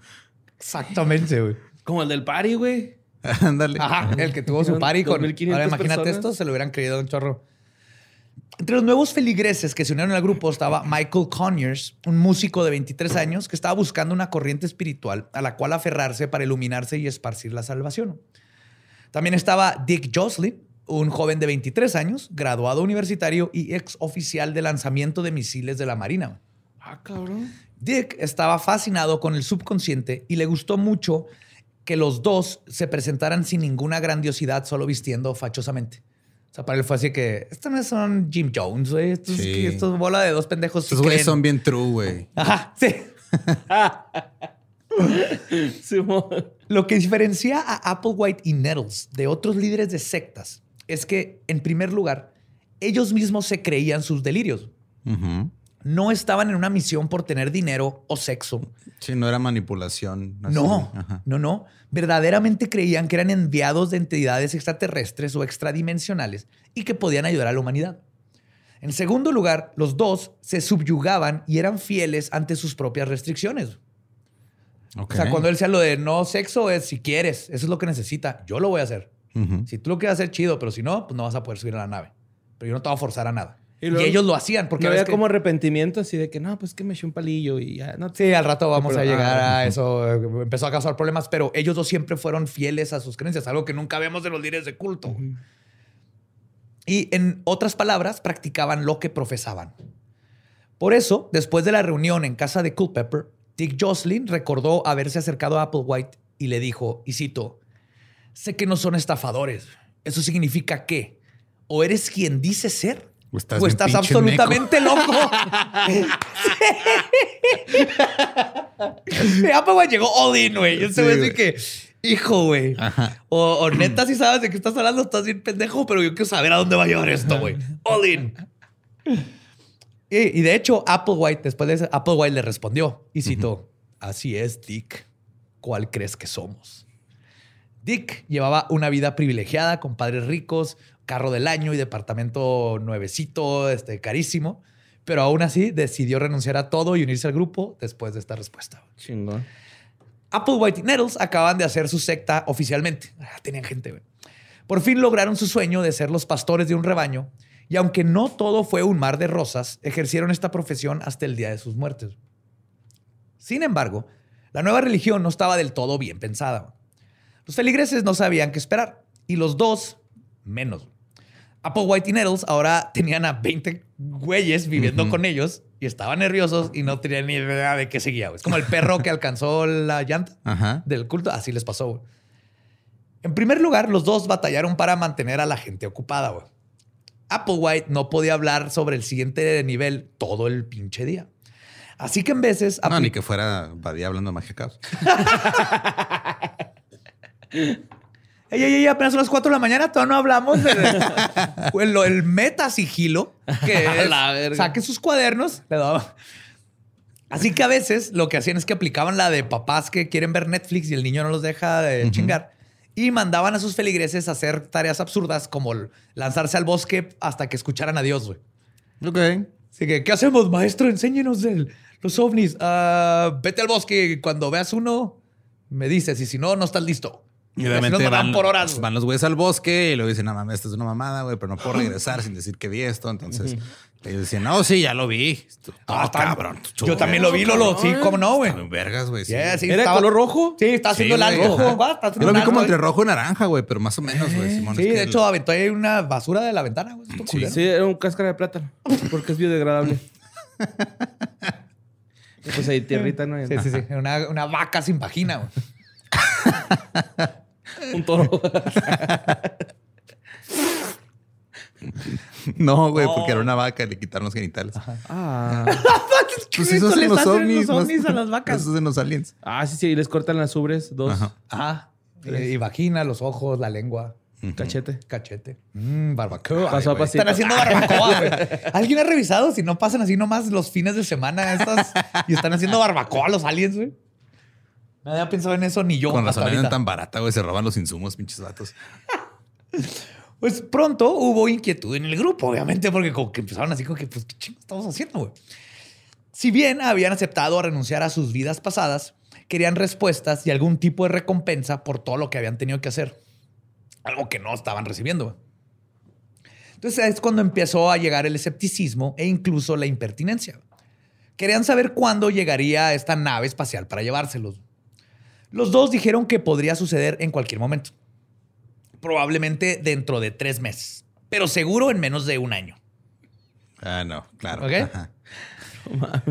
Exactamente, güey. Como el del party, güey. Ándale. Ajá, el que tuvo su party con. 2,500 Ahora imagínate personas. esto, se lo hubieran creído un chorro. Entre los nuevos feligreses que se unieron al grupo estaba Michael Conyers, un músico de 23 años que estaba buscando una corriente espiritual a la cual aferrarse para iluminarse y esparcir la salvación. También estaba Dick Jocelyn, un joven de 23 años, graduado universitario y ex oficial de lanzamiento de misiles de la Marina. Ah, cabrón. Dick estaba fascinado con el subconsciente y le gustó mucho que los dos se presentaran sin ninguna grandiosidad, solo vistiendo fachosamente. O sea, para él fue así que, estos no son Jim Jones, güey. Estos, Sí. estos bola de dos pendejos. Estos güeyes creen". son bien true, güey. Ajá, sí. Simón. Lo que diferencia a Applewhite y Nettles de otros líderes de sectas es que, en primer lugar, ellos mismos se creían sus delirios. Ujú. No estaban en una misión por tener dinero o sexo. Sí, no era manipulación. No, no, no. Verdaderamente creían que eran enviados de entidades extraterrestres o extradimensionales y que podían ayudar a la humanidad. En segundo lugar, los dos se subyugaban y eran fieles ante sus propias restricciones. O sea, cuando él decía lo de no sexo es si quieres, eso es lo que necesita, yo lo voy a hacer. Si tú lo quieres hacer, chido, pero si no, pues no vas a poder subir a la nave. Pero yo no te voy a forzar a nada. Y ellos lo hacían porque No había que- como arrepentimiento así de que no, pues que me eché un palillo y ya. No, Sí, al rato vamos pero- a llegar ah, a eso. Empezó a causar problemas, pero ellos dos siempre fueron fieles a sus creencias, algo que nunca vemos de los líderes de culto. Y en otras palabras, practicaban lo que profesaban. Por eso, después de la reunión en casa de Culpepper, Dick Jocelyn recordó haberse acercado a Applewhite y le dijo, y cito, sé que no son estafadores. Eso significa que o eres quien dice ser O estás o absolutamente loco. Sí, Applewhite llegó all in, güey. Yo se ve que, hijo, güey. O, o neta, si sabes de qué estás hablando, estás bien pendejo, pero yo quiero saber a dónde va a llevar esto, güey. All in. Y, y de hecho, Applewhite, después de eso, Applewhite le respondió y citó: Así es, Dick. ¿Cuál crees que somos? Dick llevaba una vida privilegiada con padres ricos, carro del año y departamento nuevecito, este, carísimo. Pero aún así decidió renunciar a todo y unirse al grupo después de esta respuesta. Chingón. Applewhite y Nettles acaban de hacer su secta oficialmente. Ah, tenían gente, güey. Por fin lograron su sueño de ser los pastores de un rebaño. Y aunque no todo fue un mar de rosas, ejercieron esta profesión hasta el día de sus muertes. Sin embargo, la nueva religión no estaba del todo bien pensada. Los feligreses no sabían qué esperar y los dos menos. Applewhite y Nettles ahora tenían a 20 güeyes viviendo con ellos y estaban nerviosos y no tenían ni idea de qué seguía. güey. Es como el perro que alcanzó la llanta Ajá. del culto. Así les pasó. güey. En primer lugar, los dos batallaron para mantener a la gente ocupada. güey. Applewhite no podía hablar sobre el siguiente nivel todo el pinche día. Así que en veces... No, ni que fuera Badía hablando de magia caos. Ey, ey, ey, apenas son las 4 de la mañana, todavía no hablamos del el, el meta sigilo. Que es, la verga. saque sus cuadernos. le daba- Así que a veces lo que hacían es que aplicaban la de papás que quieren ver Netflix y el niño no los deja de chingar. Y mandaban a sus feligreses a hacer tareas absurdas como lanzarse al bosque hasta que escucharan a Dios, güey. Ok. Así que, ¿qué hacemos, maestro? Enséñenos de los ovnis. Ah, vete al bosque y cuando veas uno, me dices. Y si no, no estás listo. Y obviamente van, por horas. güey. van los güeyes al bosque y luego dicen, no mames, esto es una mamada, güey, pero no puedo regresar sin decir que vi esto. Entonces ellos decían, no, sí, ya lo vi. Ah, Ah, está- cabrón. Yo también lo vi, Lolo. Sí, cómo no, güey. Vergas, güey. sí. Yeah, sí, ¿Era de estaba- color rojo? Sí, está haciendo Sí, el güey, alto. ajá. Va, está Yo lo un vi como entre rojo y naranja, güey, pero más o menos, güey. Simón, Sí, es que de el- hecho, aventó ahí una basura de la ventana, güey. Esto Sí. culero. Sí, era un cáscara de plátano. Porque es biodegradable. Pues ahí tierrita, ¿no? Sí, sí, sí. Una, una vaca sin vagina, güey. Un toro. No, güey, porque era una vaca y le quitaron los genitales. ah. Pues Eso hacen los ovnis. los más- ovnis a las vacas. Eso hacen los aliens. ah, sí, sí. Y les cortan las ubres, dos. Ajá. Ajá. Y, y vagina, los ojos, la lengua. Cachete. Cachete. Mmm, barbacoa. Paso a Ay. Están haciendo barbacoa, güey. ¿Alguien ha revisado si no pasan así nomás los fines de semana estas y están haciendo barbacoa los aliens, güey? Nadie ha pensado en eso ni yo. Con razón eran tan barata, güey. Se roban los insumos, pinches vatos. Pues pronto hubo inquietud en el grupo, obviamente, porque como que empezaron así como que, pues, ¿qué chingo estamos haciendo, güey? Si bien habían aceptado renunciar a sus vidas pasadas, querían respuestas y algún tipo de recompensa por todo lo que habían tenido que hacer. Algo que no estaban recibiendo. güey. Entonces es cuando empezó a llegar el escepticismo e incluso la impertinencia. Querían saber cuándo llegaría esta nave espacial para llevárselos. Los dos dijeron que podría suceder en cualquier momento. probablemente dentro de tres meses, pero seguro en menos de un año. Ah, no, claro. ¿Ok? Ajá.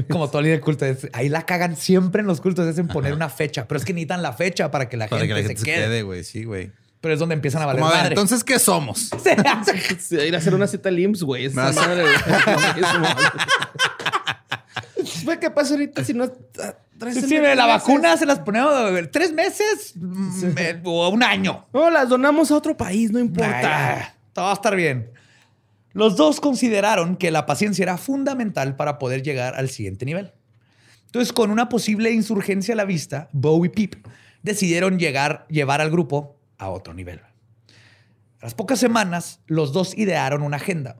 Como todo líder de culto. es- ahí la cagan siempre en los cultos, es en poner una fecha, pero es que necesitan la fecha para que la, Para gente, que la gente se quede. güey. Sí, güey. Pero es donde empiezan a valer Como, a ver, madre. entonces, ¿qué somos? Ir a hacer una cita al IMSS, güey. Vas- madre, güey. ¿Qué pasa ahorita si no ah, traes Sí, la meses? vacuna se las ponemos eh, tres meses mm, eh, o un año. No, las donamos a otro país, no importa. Nah, todo va a estar bien. Los dos consideraron que la paciencia era fundamental para poder llegar al siguiente nivel. Entonces, con una posible insurgencia a la vista, Bo y Pip decidieron llegar, llevar al grupo a otro nivel. A las pocas semanas, los dos idearon una agenda.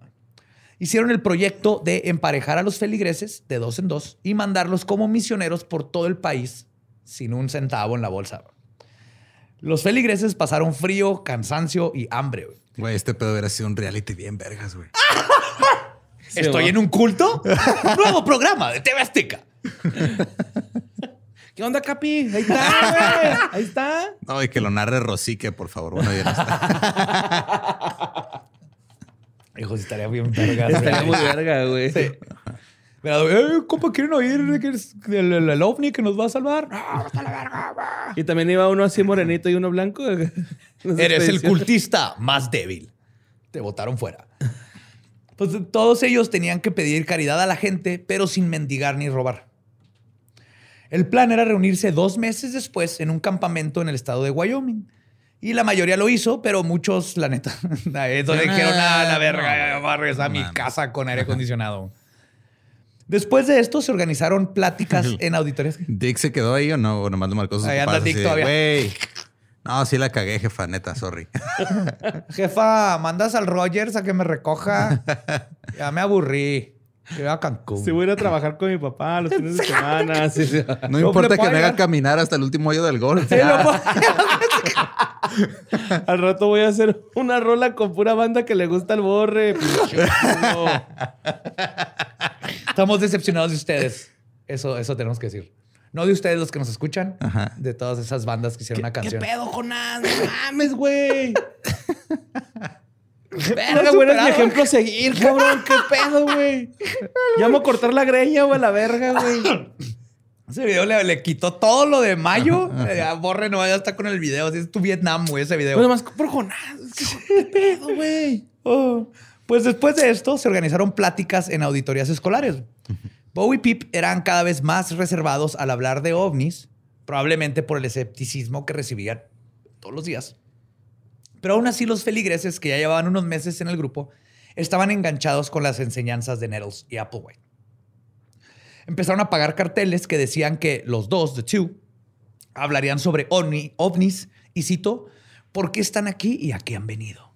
Hicieron el proyecto de emparejar a los feligreses de dos en dos y mandarlos como misioneros por todo el país sin un centavo en la bolsa. Los feligreses pasaron frío, cansancio y hambre. güey. Güey, este pedo hubiera sido un reality bien vergas, güey. ¿Estoy va. en un culto? Nuevo programa de TV Azteca. ¿Qué onda, Capi? Ahí está, güey. Ahí está. No, y que lo narre Rosique, por favor. Bueno, ya no está. Hijo, sí estaría bien verga. Estaría muy verga, güey. Pero, eh, compa, ¿quieren oír de que es el, el- el ovni que nos va a salvar? No, está la verga. Y también iba uno así morenito y uno blanco. Eres el cultista más débil. Te votaron fuera. Pues todos ellos tenían que pedir caridad a la gente, pero sin mendigar ni robar. El plan era reunirse dos meses después en un campamento en el estado de Wyoming. Y la mayoría lo hizo, pero muchos, la neta, es donde Ah, dijeron, ah, la verga, no, voy a regresar a mi casa con aire acondicionado. Después de esto, se organizaron pláticas en auditorias. ¿Dick se quedó ahí o no? O nomás le marcó sus Ahí anda Dick todavía. No, sí la cagué, jefa, neta, sorry. Jefa, mandas al Rogers a que me recoja. Ya me aburrí. Quiero ir a Cancún. Si voy a ir a trabajar con mi papá los fines de semana. sí, sí. No importa que me haga caminar hasta el último hoyo del gol. Sí, lo puedo- Al rato voy a hacer una rola con pura banda que le gusta el borre. Estamos decepcionados de ustedes. Eso, eso tenemos que decir. No de ustedes los que nos escuchan, Ajá. de todas esas bandas que hicieron una ¿Qué canción. pedo, Jonás? No mames, güey. Verga, güey, eres mi ejemplo a seguir, cabrón. ¿Qué pedo, güey? Voy a cortar la greña, güey, a la verga, güey. Ese video le, le quitó todo lo de mayo. Eh, borre, no, ya está con el video. Así es tu Vietnam, güey, ese video. Pues nomás por Jonás. ¿Qué pedo, güey? Oh. Pues después de esto se organizaron pláticas en auditorías escolares. Bo y Pip eran cada vez más reservados al hablar de ovnis, probablemente por el escepticismo que recibían todos los días. Pero aún así los feligreses que ya llevaban unos meses en el grupo estaban enganchados con las enseñanzas de Nettles y Applewhite. Empezaron a pagar carteles que decían que los dos, The Two, hablarían sobre ovni- ovnis y cito, ¿por qué están aquí y a qué han venido?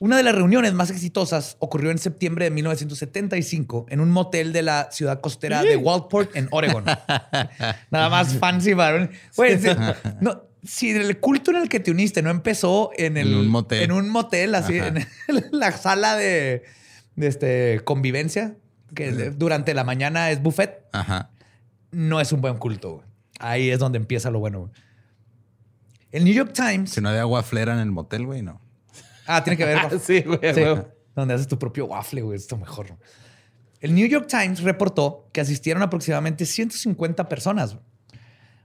Una de las reuniones más exitosas ocurrió en septiembre de 1975 en un motel de la ciudad costera de Walport, en Oregon. Nada más fancy, varón. No, si el culto en el que te uniste no empezó en, el, En un motel. En un motel, así, Ajá. en la sala de, de, este, convivencia, que durante la mañana es buffet, Ajá. no es un buen culto. güey. Ahí es donde empieza lo bueno. güey. El New York Times. Si no hay agua flera en el motel, güey, no. Ah, tiene que ver. Sí, güey, Sí, güey. donde haces tu propio waffle, güey. Esto mejor. El New York Times reportó que asistieron aproximadamente 150 personas. güey.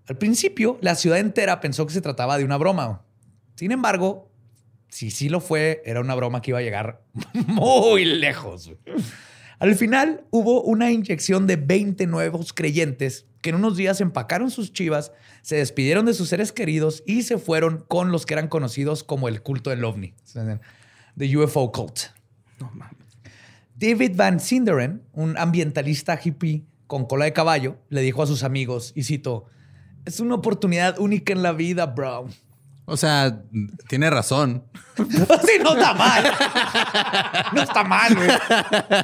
Al principio, la ciudad entera pensó que se trataba de una broma. Sin embargo, si sí lo fue, era una broma que iba a llegar muy lejos. Al final, hubo una inyección de 20 nuevos creyentes que en unos días empacaron sus chivas, se despidieron de sus seres queridos y se fueron con los que eran conocidos como el culto del ovni, the UFO cult. David Van Sinderen, un ambientalista hippie con cola de caballo, le dijo a sus amigos, y cito, es una oportunidad única en la vida, bro. O sea, tiene razón. sí, no está mal. No está mal, güey.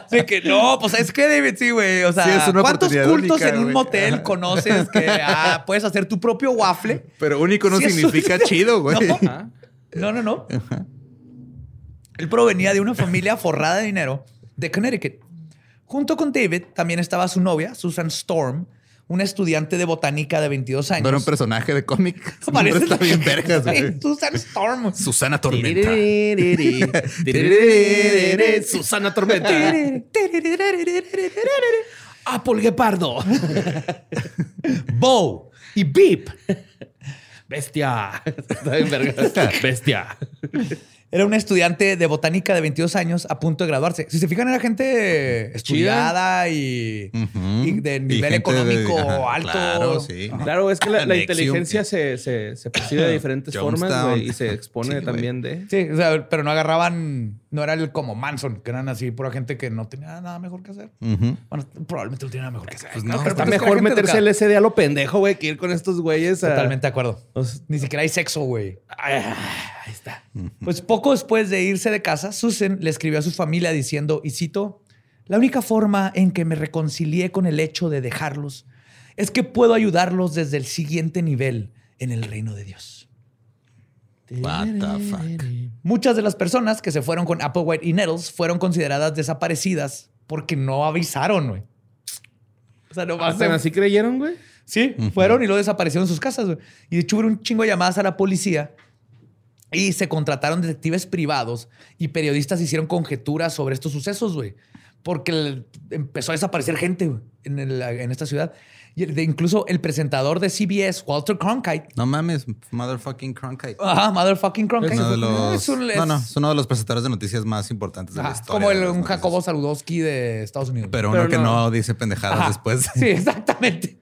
Sí, que no, pues es que David, sí, güey. O sea, Sí, ¿cuántos cultos única, en un güey? motel conoces que ah, puedes hacer tu propio waffle? Pero único no Sí, significa chido, güey. No. No, no, no. Él provenía de una familia forrada de dinero de Connecticut. Junto con David también estaba su novia, Susan Storm, una estudiante de botánica de 22 años. No era un personaje de cómic. Parece está bien vergas, güey. Susan Storm. Susana Tormenta. Susana Tormenta. Apple Guepardo. Bo y Beep. Bestia. Está bien verga. Bestia. Era una estudiante de botánica de 22 años a punto de graduarse. Si se fijan, era gente estudiada y, de Y nivel de- económico ajá, alto. claro, sí. Ajá. Claro, es que la, inteligencia se, se, se percibe de diferentes formas y se expone Sí, también de. Sí, o sea, pero no agarraban, no era el como Manson, que eran así pura gente que no tenía nada mejor que hacer. Bueno, probablemente no tenía nada mejor que hacer. Pues no, pero Está porque es mejor meterse educada. el SD a lo pendejo, güey, que ir con estos güeyes. a- Totalmente de acuerdo. Sea, Ni siquiera hay sexo, güey. Ahí está. Pues poco después de irse de casa, Susan le escribió a su familia diciendo, y cito, la única forma en que me reconcilié con el hecho de dejarlos es que puedo ayudarlos desde el siguiente nivel en el reino de Dios. What the fuck. Muchas de las personas que se fueron con Applewhite y Nettles fueron consideradas desaparecidas porque no avisaron, güey. O sea, no ¿Hasta así creyeron, güey? Sí, fueron y luego desaparecieron en sus casas. güey. Y de hecho hubo un chingo de llamadas a la policía y se contrataron detectives privados y periodistas hicieron conjeturas sobre estos sucesos, güey. Porque empezó a desaparecer gente en, el- en esta ciudad. Y el- de- incluso el presentador de CBS, Walter Cronkite, No mames, motherfucking Cronkite. ajá, motherfucking Cronkite. Uno de los, Es un- no, es- no, es uno de los presentadores de noticias más importantes de la historia. como el- un. Jacobo Saludowski de Estados Unidos. Pero Pero uno que no. no dice pendejadas Ajá. después. Sí, exactamente.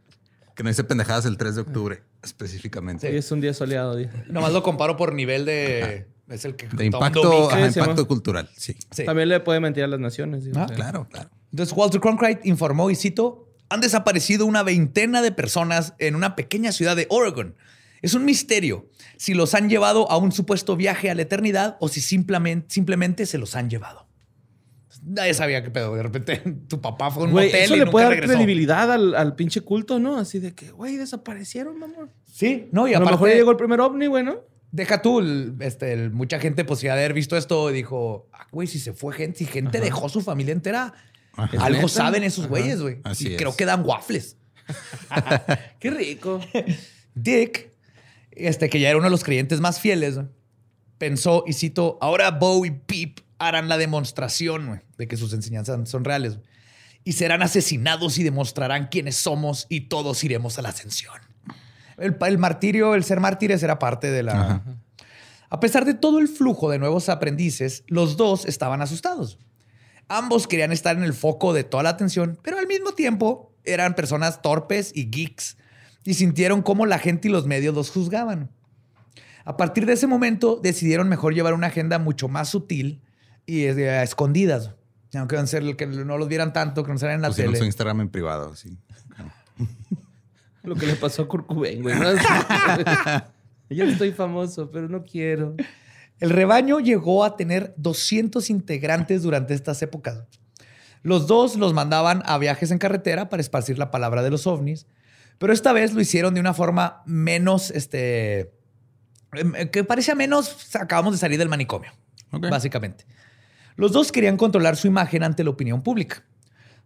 Que no dice pendejadas el 3 de octubre, específicamente. Hoy es un día soleado, dije. Nomás lo comparo por nivel de... Es el que De impacto, ajá, Sí, sí, impacto cultural, sí. Sí. También le puede mentir a las naciones. digo, Ah, o sea. Claro, claro. Entonces Walter Cronkite informó, y cito, han desaparecido una veintena de personas en una pequeña ciudad de Oregon. Es un misterio si los han llevado a un supuesto viaje a la eternidad o si simplemente, simplemente se los han llevado. Nadie sabía qué pedo. De repente tu papá fue a un Güey, motel eso y le nunca puede dar regresó. credibilidad al, al pinche culto, ¿no? Así de que, güey, desaparecieron, mamón. Sí, no, y a lo aparte, mejor ya llegó el primer ovni, güey, ¿no? deja tú, el- este, el- mucha gente pues ya de haber visto esto dijo, ah, güey, si se fue gente, si gente dejó su familia entera, Ajá. algo neta? saben esos güeyes, güey. Así Y creo que dan waffles. Qué rico. Dick, este, que ya era uno de los creyentes más fieles, pensó, y cito, ahora Bo y Pip harán la demostración de que sus enseñanzas son reales. Y serán asesinados y demostrarán quiénes somos y todos iremos a la ascensión. El, el martirio, el ser mártires era parte de la... Ajá. A pesar de todo el flujo de nuevos aprendices, los dos estaban asustados. Ambos querían estar en el foco de toda la atención, pero al mismo tiempo eran personas torpes y geeks y sintieron cómo la gente y los medios los juzgaban. A partir de ese momento decidieron mejor llevar una agenda mucho más sutil y a escondidas. Aunque van a ser que no los vieran tanto, que no salieran en la Pusieron tele. su Instagram en privado, sí. Lo que le pasó a Kurt Cobain, güey. ¿no? Yo estoy famoso, pero no quiero. El rebaño llegó a tener 200 integrantes durante estas épocas. Los dos los mandaban a viajes en carretera para esparcir la palabra de los ovnis, pero esta vez lo hicieron de una forma menos, este, em, que parecía menos, acabamos de salir del manicomio, básicamente. Los dos querían controlar su imagen ante la opinión pública.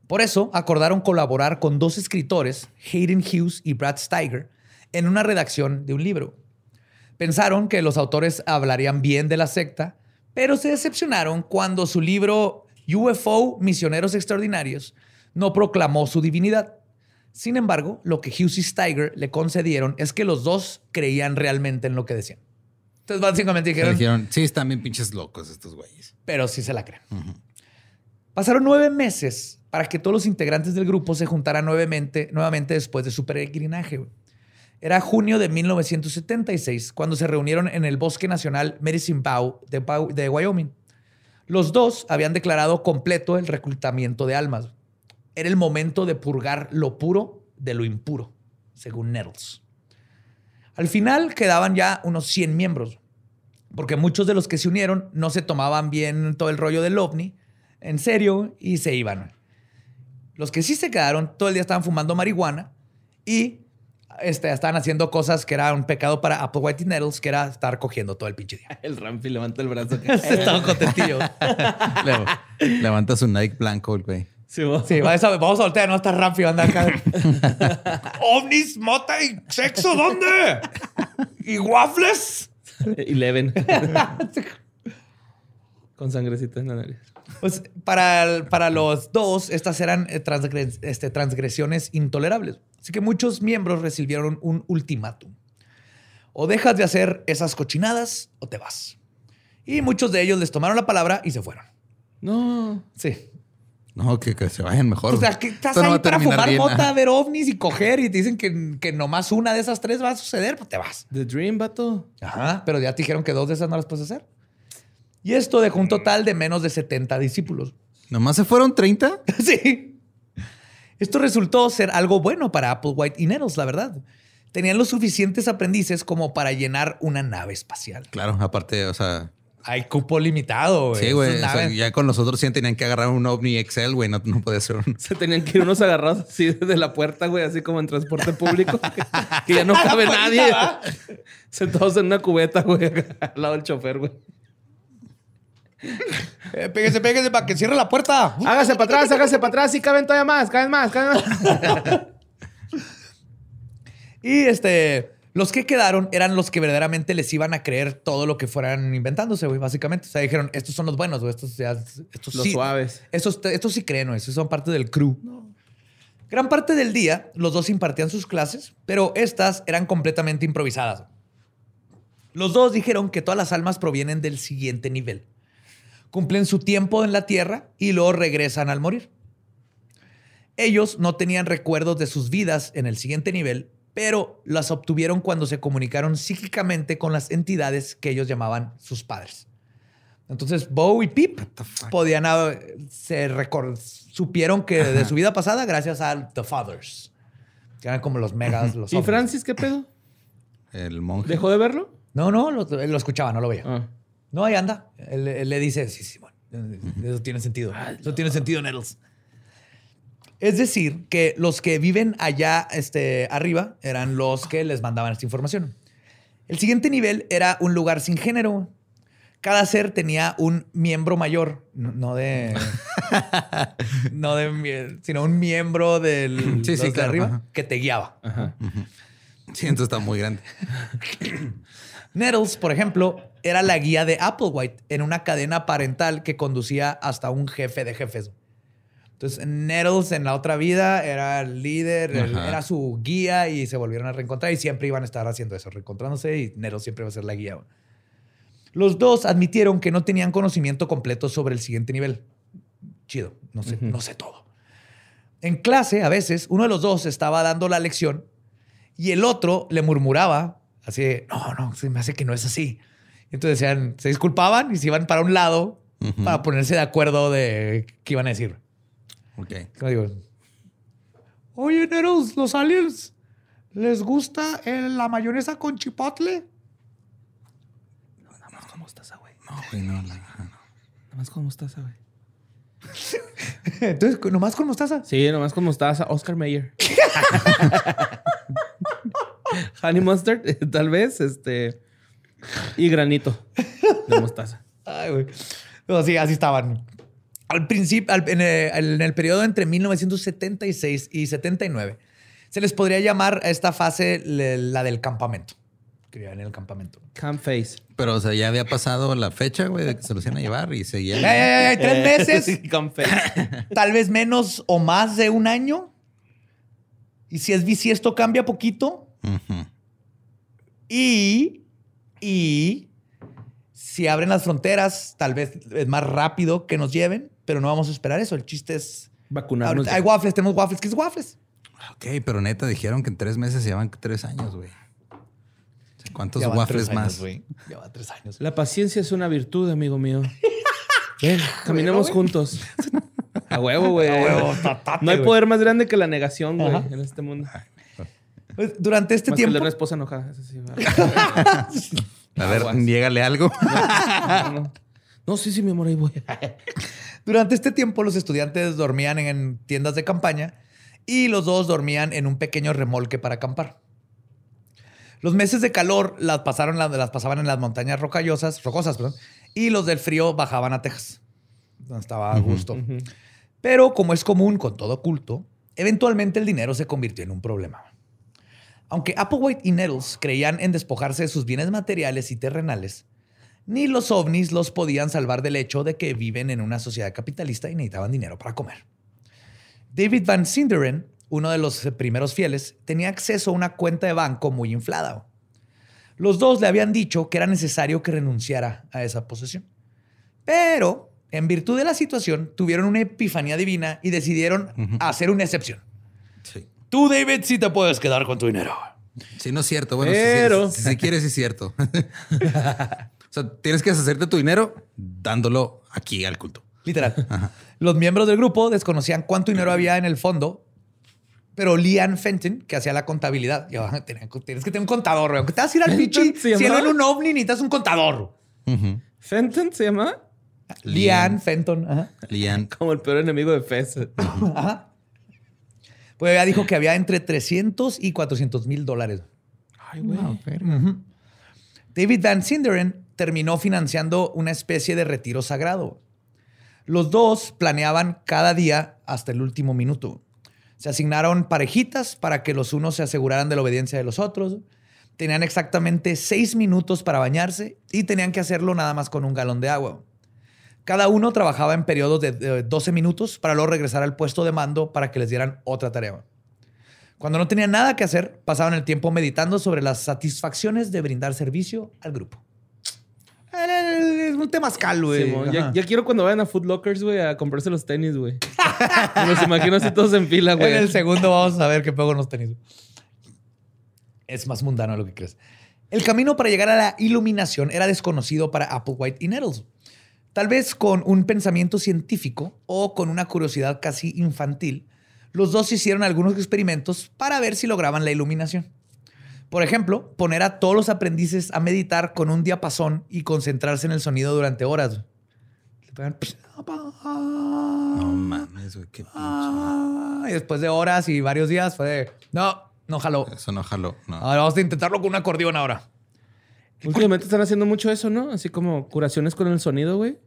Por eso acordaron colaborar con dos escritores, Hayden Hughes y Brad Steiger, en una redacción de un libro. Pensaron que los autores hablarían bien de la secta, pero se decepcionaron cuando su libro UFO Misioneros Extraordinarios no proclamó su divinidad. Sin embargo, lo que Hughes y Steiger le concedieron es que los dos creían realmente en lo que decían. Entonces, básicamente dijeron, dijeron, sí, están bien pinches locos estos güeyes. pero sí se la creen. Pasaron nueve meses para que todos los integrantes del grupo se juntaran nuevamente, nuevamente después de su peregrinaje. Era junio de 1976 cuando se reunieron en el Bosque Nacional Medicine Bow de, Bow- de Wyoming. Los dos habían declarado completo el reclutamiento de almas. Era el momento de purgar lo puro de lo impuro, según Nettles. Al final quedaban ya unos 100 miembros, porque muchos de los que se unieron no se tomaban bien todo el rollo del ovni en serio y se iban. Los que sí se quedaron todo el día estaban fumando marihuana y este, estaban haciendo cosas que era un pecado para Applewhite y Nettles, que era estar cogiendo todo el pinche día. El Rampi levanta el brazo. Estaban contentillos. Le- Levanta su Nike blanco, el güey. Sí, vos. Sí, va, esa- vamos a voltear, no está rápido, anda acá. ¿Ovnis, mota y sexo dónde? ¿Y waffles? Eleven. Con sangrecita en la nariz. Pues para, para los dos, estas eran eh, transgres- este, transgresiones intolerables. Así que muchos miembros recibieron un ultimátum. O dejas de hacer esas cochinadas o te vas. Y muchos de ellos les tomaron la palabra y se fueron. No. Sí. No, que, que se vayan mejor. O sea, que estás Esto ahí para fumar bien. mota, Ajá. ver ovnis y coger y te dicen que, que nomás una de esas tres va a suceder, pues te vas. The Dream, vato. Ajá, pero ya te dijeron que dos de esas no las puedes hacer. Y esto dejó un total de menos de 70 discípulos. ¿Nomás se fueron 30? sí. Esto resultó ser algo bueno para Applewhite y Nettles, la verdad. Tenían los suficientes aprendices como para llenar una nave espacial. Claro, aparte, o sea... Hay cupo limitado, güey. Sí, güey. O sea, ya con los otros 100 tenían que agarrar un OVNI Excel, güey. No, no podía ser un... Se tenían que ir unos agarrados así desde la puerta, güey, así como en transporte público. que, que ya no cabe nadie. Sentados en una cubeta, güey, al lado del chofer, güey. Eh, pégese, pégese para que cierre la puerta. Hágase para atrás, hágase para atrás. Sí, caben todavía más, caben más, caben más. Y este, los que quedaron eran los que verdaderamente les iban a creer todo lo que fueran inventándose, güey, básicamente. O sea, dijeron, estos son los buenos, güey, estos, ya, estos Los sí. suaves. Estos, estos sí creen, güey, estos son parte del crew. Gran parte del día, los dos impartían sus clases, pero estas eran completamente improvisadas. Los dos dijeron que todas las almas provienen del siguiente nivel. Cumplen su tiempo en la tierra y luego regresan al morir. Ellos no tenían recuerdos de sus vidas en el siguiente nivel, pero las obtuvieron cuando se comunicaron psíquicamente con las entidades que ellos llamaban sus padres. Entonces, Bo y Pip podían haber- se supieron que de su vida pasada gracias a The Fathers, que eran como los megas, los ¿Y. Francis qué pedo? El monje. ¿Dejó de verlo? No, no, lo, lo escuchaba, no lo veía. Ah. No, ahí anda. Él, él le dice, sí, sí, bueno, eso tiene sentido. Eso tiene sentido, Nettles. Es decir, que los que viven allá este, arriba eran los que les mandaban esta información. El siguiente nivel era un lugar sin género. Cada ser tenía un miembro mayor, no, no de. no de. sino un miembro del Sí, sí, de claro, arriba ajá. que te guiaba. Ajá. Sí, entonces está muy grande. Nettles, por ejemplo, era la guía de Applewhite en una cadena parental que conducía hasta un jefe de jefes. Entonces, Nettles en la otra vida era el líder, el- era su guía y se volvieron a reencontrar y siempre iban a estar haciendo eso, reencontrándose y Nettles siempre iba a ser la guía. Los dos admitieron que no tenían conocimiento completo sobre el siguiente nivel. Chido, no sé, no sé todo. En clase, a veces, uno de los dos estaba dando la lección y el otro le murmuraba así, de, no, no, se me hace que no es así. Entonces decían, se disculpaban y se iban para un lado para ponerse de acuerdo de qué iban a decir. Ok. Como digo, oye, Neros, los aliens, ¿les gusta eh, la mayonesa con chipotle? Nada más con mostaza, güey. No, güey, no. la- no. Nada más con mostaza, güey. Entonces, nomás con mostaza. Sí, nomás con mostaza. Oscar Mayer. Honey mustard, tal vez, este... Y granito de mostaza. Ay, güey. No, sí, así estaban. Al principio, al- en, el, en el periodo entre 1976 y 79, se les podría llamar a esta fase le- la del campamento. Que vivían en el campamento. Camp face. Pero, o sea, ya había pasado la fecha, güey, de que se los iban a llevar y seguía. Ay, ay, ay, tres meses, Camp face. tal vez menos o más de un año. Y si es bici, esto cambia poquito. Y, y si abren las fronteras, tal vez es más rápido que nos lleven, pero no vamos a esperar eso. El chiste es. Vacunarnos. ahorita hay waffles, tenemos waffles. ¿Qué es waffles? Ok, pero neta, dijeron que en tres meses llevan tres años, güey. ¿Cuántos waffles tres años, más? güey. Ya va tres años. La paciencia es una virtud, amigo mío. Ven, caminemos juntos. A huevo, güey. A huevo, tatate, No hay poder más grande que la negación, güey, en este mundo. Pues, durante este Más que el tiempo. de una esposa enojada. eso sí. A ver, llégale algo. No, no. No, sí, sí, mi amor, ahí voy. Durante este tiempo, los estudiantes dormían en tiendas de campaña y los dos dormían en un pequeño remolque para acampar. Los meses de calor las, pasaron, las, las pasaban en las montañas rocallosas, rocosas, perdón, y los del frío bajaban a Texas, donde estaba a gusto. Pero como es común con todo culto, eventualmente el dinero se convirtió en un problema. Aunque Applewhite y Nettles creían en despojarse de sus bienes materiales y terrenales, ni los ovnis los podían salvar del hecho de que viven en una sociedad capitalista y necesitaban dinero para comer. David Van Sinderen, uno de los primeros fieles, tenía acceso a una cuenta de banco muy inflada. Los dos le habían dicho que era necesario que renunciara a esa posesión. Pero, en virtud de la situación, tuvieron una epifanía divina y decidieron hacer una excepción. Sí. Tú, David, sí te puedes quedar con tu dinero. Sí, no es cierto. Bueno, Pero- si, si- si quieres, es cierto. o sea, tienes que deshacerte tu dinero dándolo aquí al culto. Literal. Los miembros del grupo desconocían cuánto dinero había en el fondo, pero Lian Fenton, que hacía la contabilidad, yo, "Tenía- tienes que tener un contador. Aunque te vas a ir al ¿Fenton pichi, llamaba? en un ovni, necesitas un contador. ¿Fenton se llama? Lian Fenton. Ajá. Lian. Como el peor enemigo de Fez. Ajá. Pues ya dijo que había entre 300 y 400 mil dólares. Ay, güey. David Van Sinderen terminó financiando una especie de retiro sagrado. Los dos planeaban cada día hasta el último minuto. Se asignaron parejitas para que los unos se aseguraran de la obediencia de los otros. Tenían exactamente seis minutos para bañarse y tenían que hacerlo nada más con un galón de agua. Cada uno trabajaba en periodos de, de 12 minutos para luego regresar al puesto de mando para que les dieran otra tarea. Cuando no tenían nada que hacer, pasaban el tiempo meditando sobre las satisfacciones de brindar servicio al grupo. Es un temazcal, güey. Simón, ya, ya quiero cuando vayan a Foot Lockers, güey, a comprarse los tenis, güey. Me los imagino así todos en fila, güey. En el segundo vamos a ver qué pego nos tenis. Es más mundano de lo que crees. El camino para llegar a la iluminación era desconocido para Applewhite y Nettles. Tal vez con un pensamiento científico o con una curiosidad casi infantil, los dos hicieron algunos experimentos para ver si lograban la iluminación. Por ejemplo, poner a todos los aprendices a meditar con un diapasón y concentrarse en el sonido durante horas. Le pegan- No mames, güey. Qué pinche. Ah, y después de horas y varios días fue de, no, no jaló. Eso no jaló. No. Ahora vamos a intentarlo con un acordeón ahora. Últimamente están haciendo mucho eso, ¿no? Así como curaciones con el sonido, güey.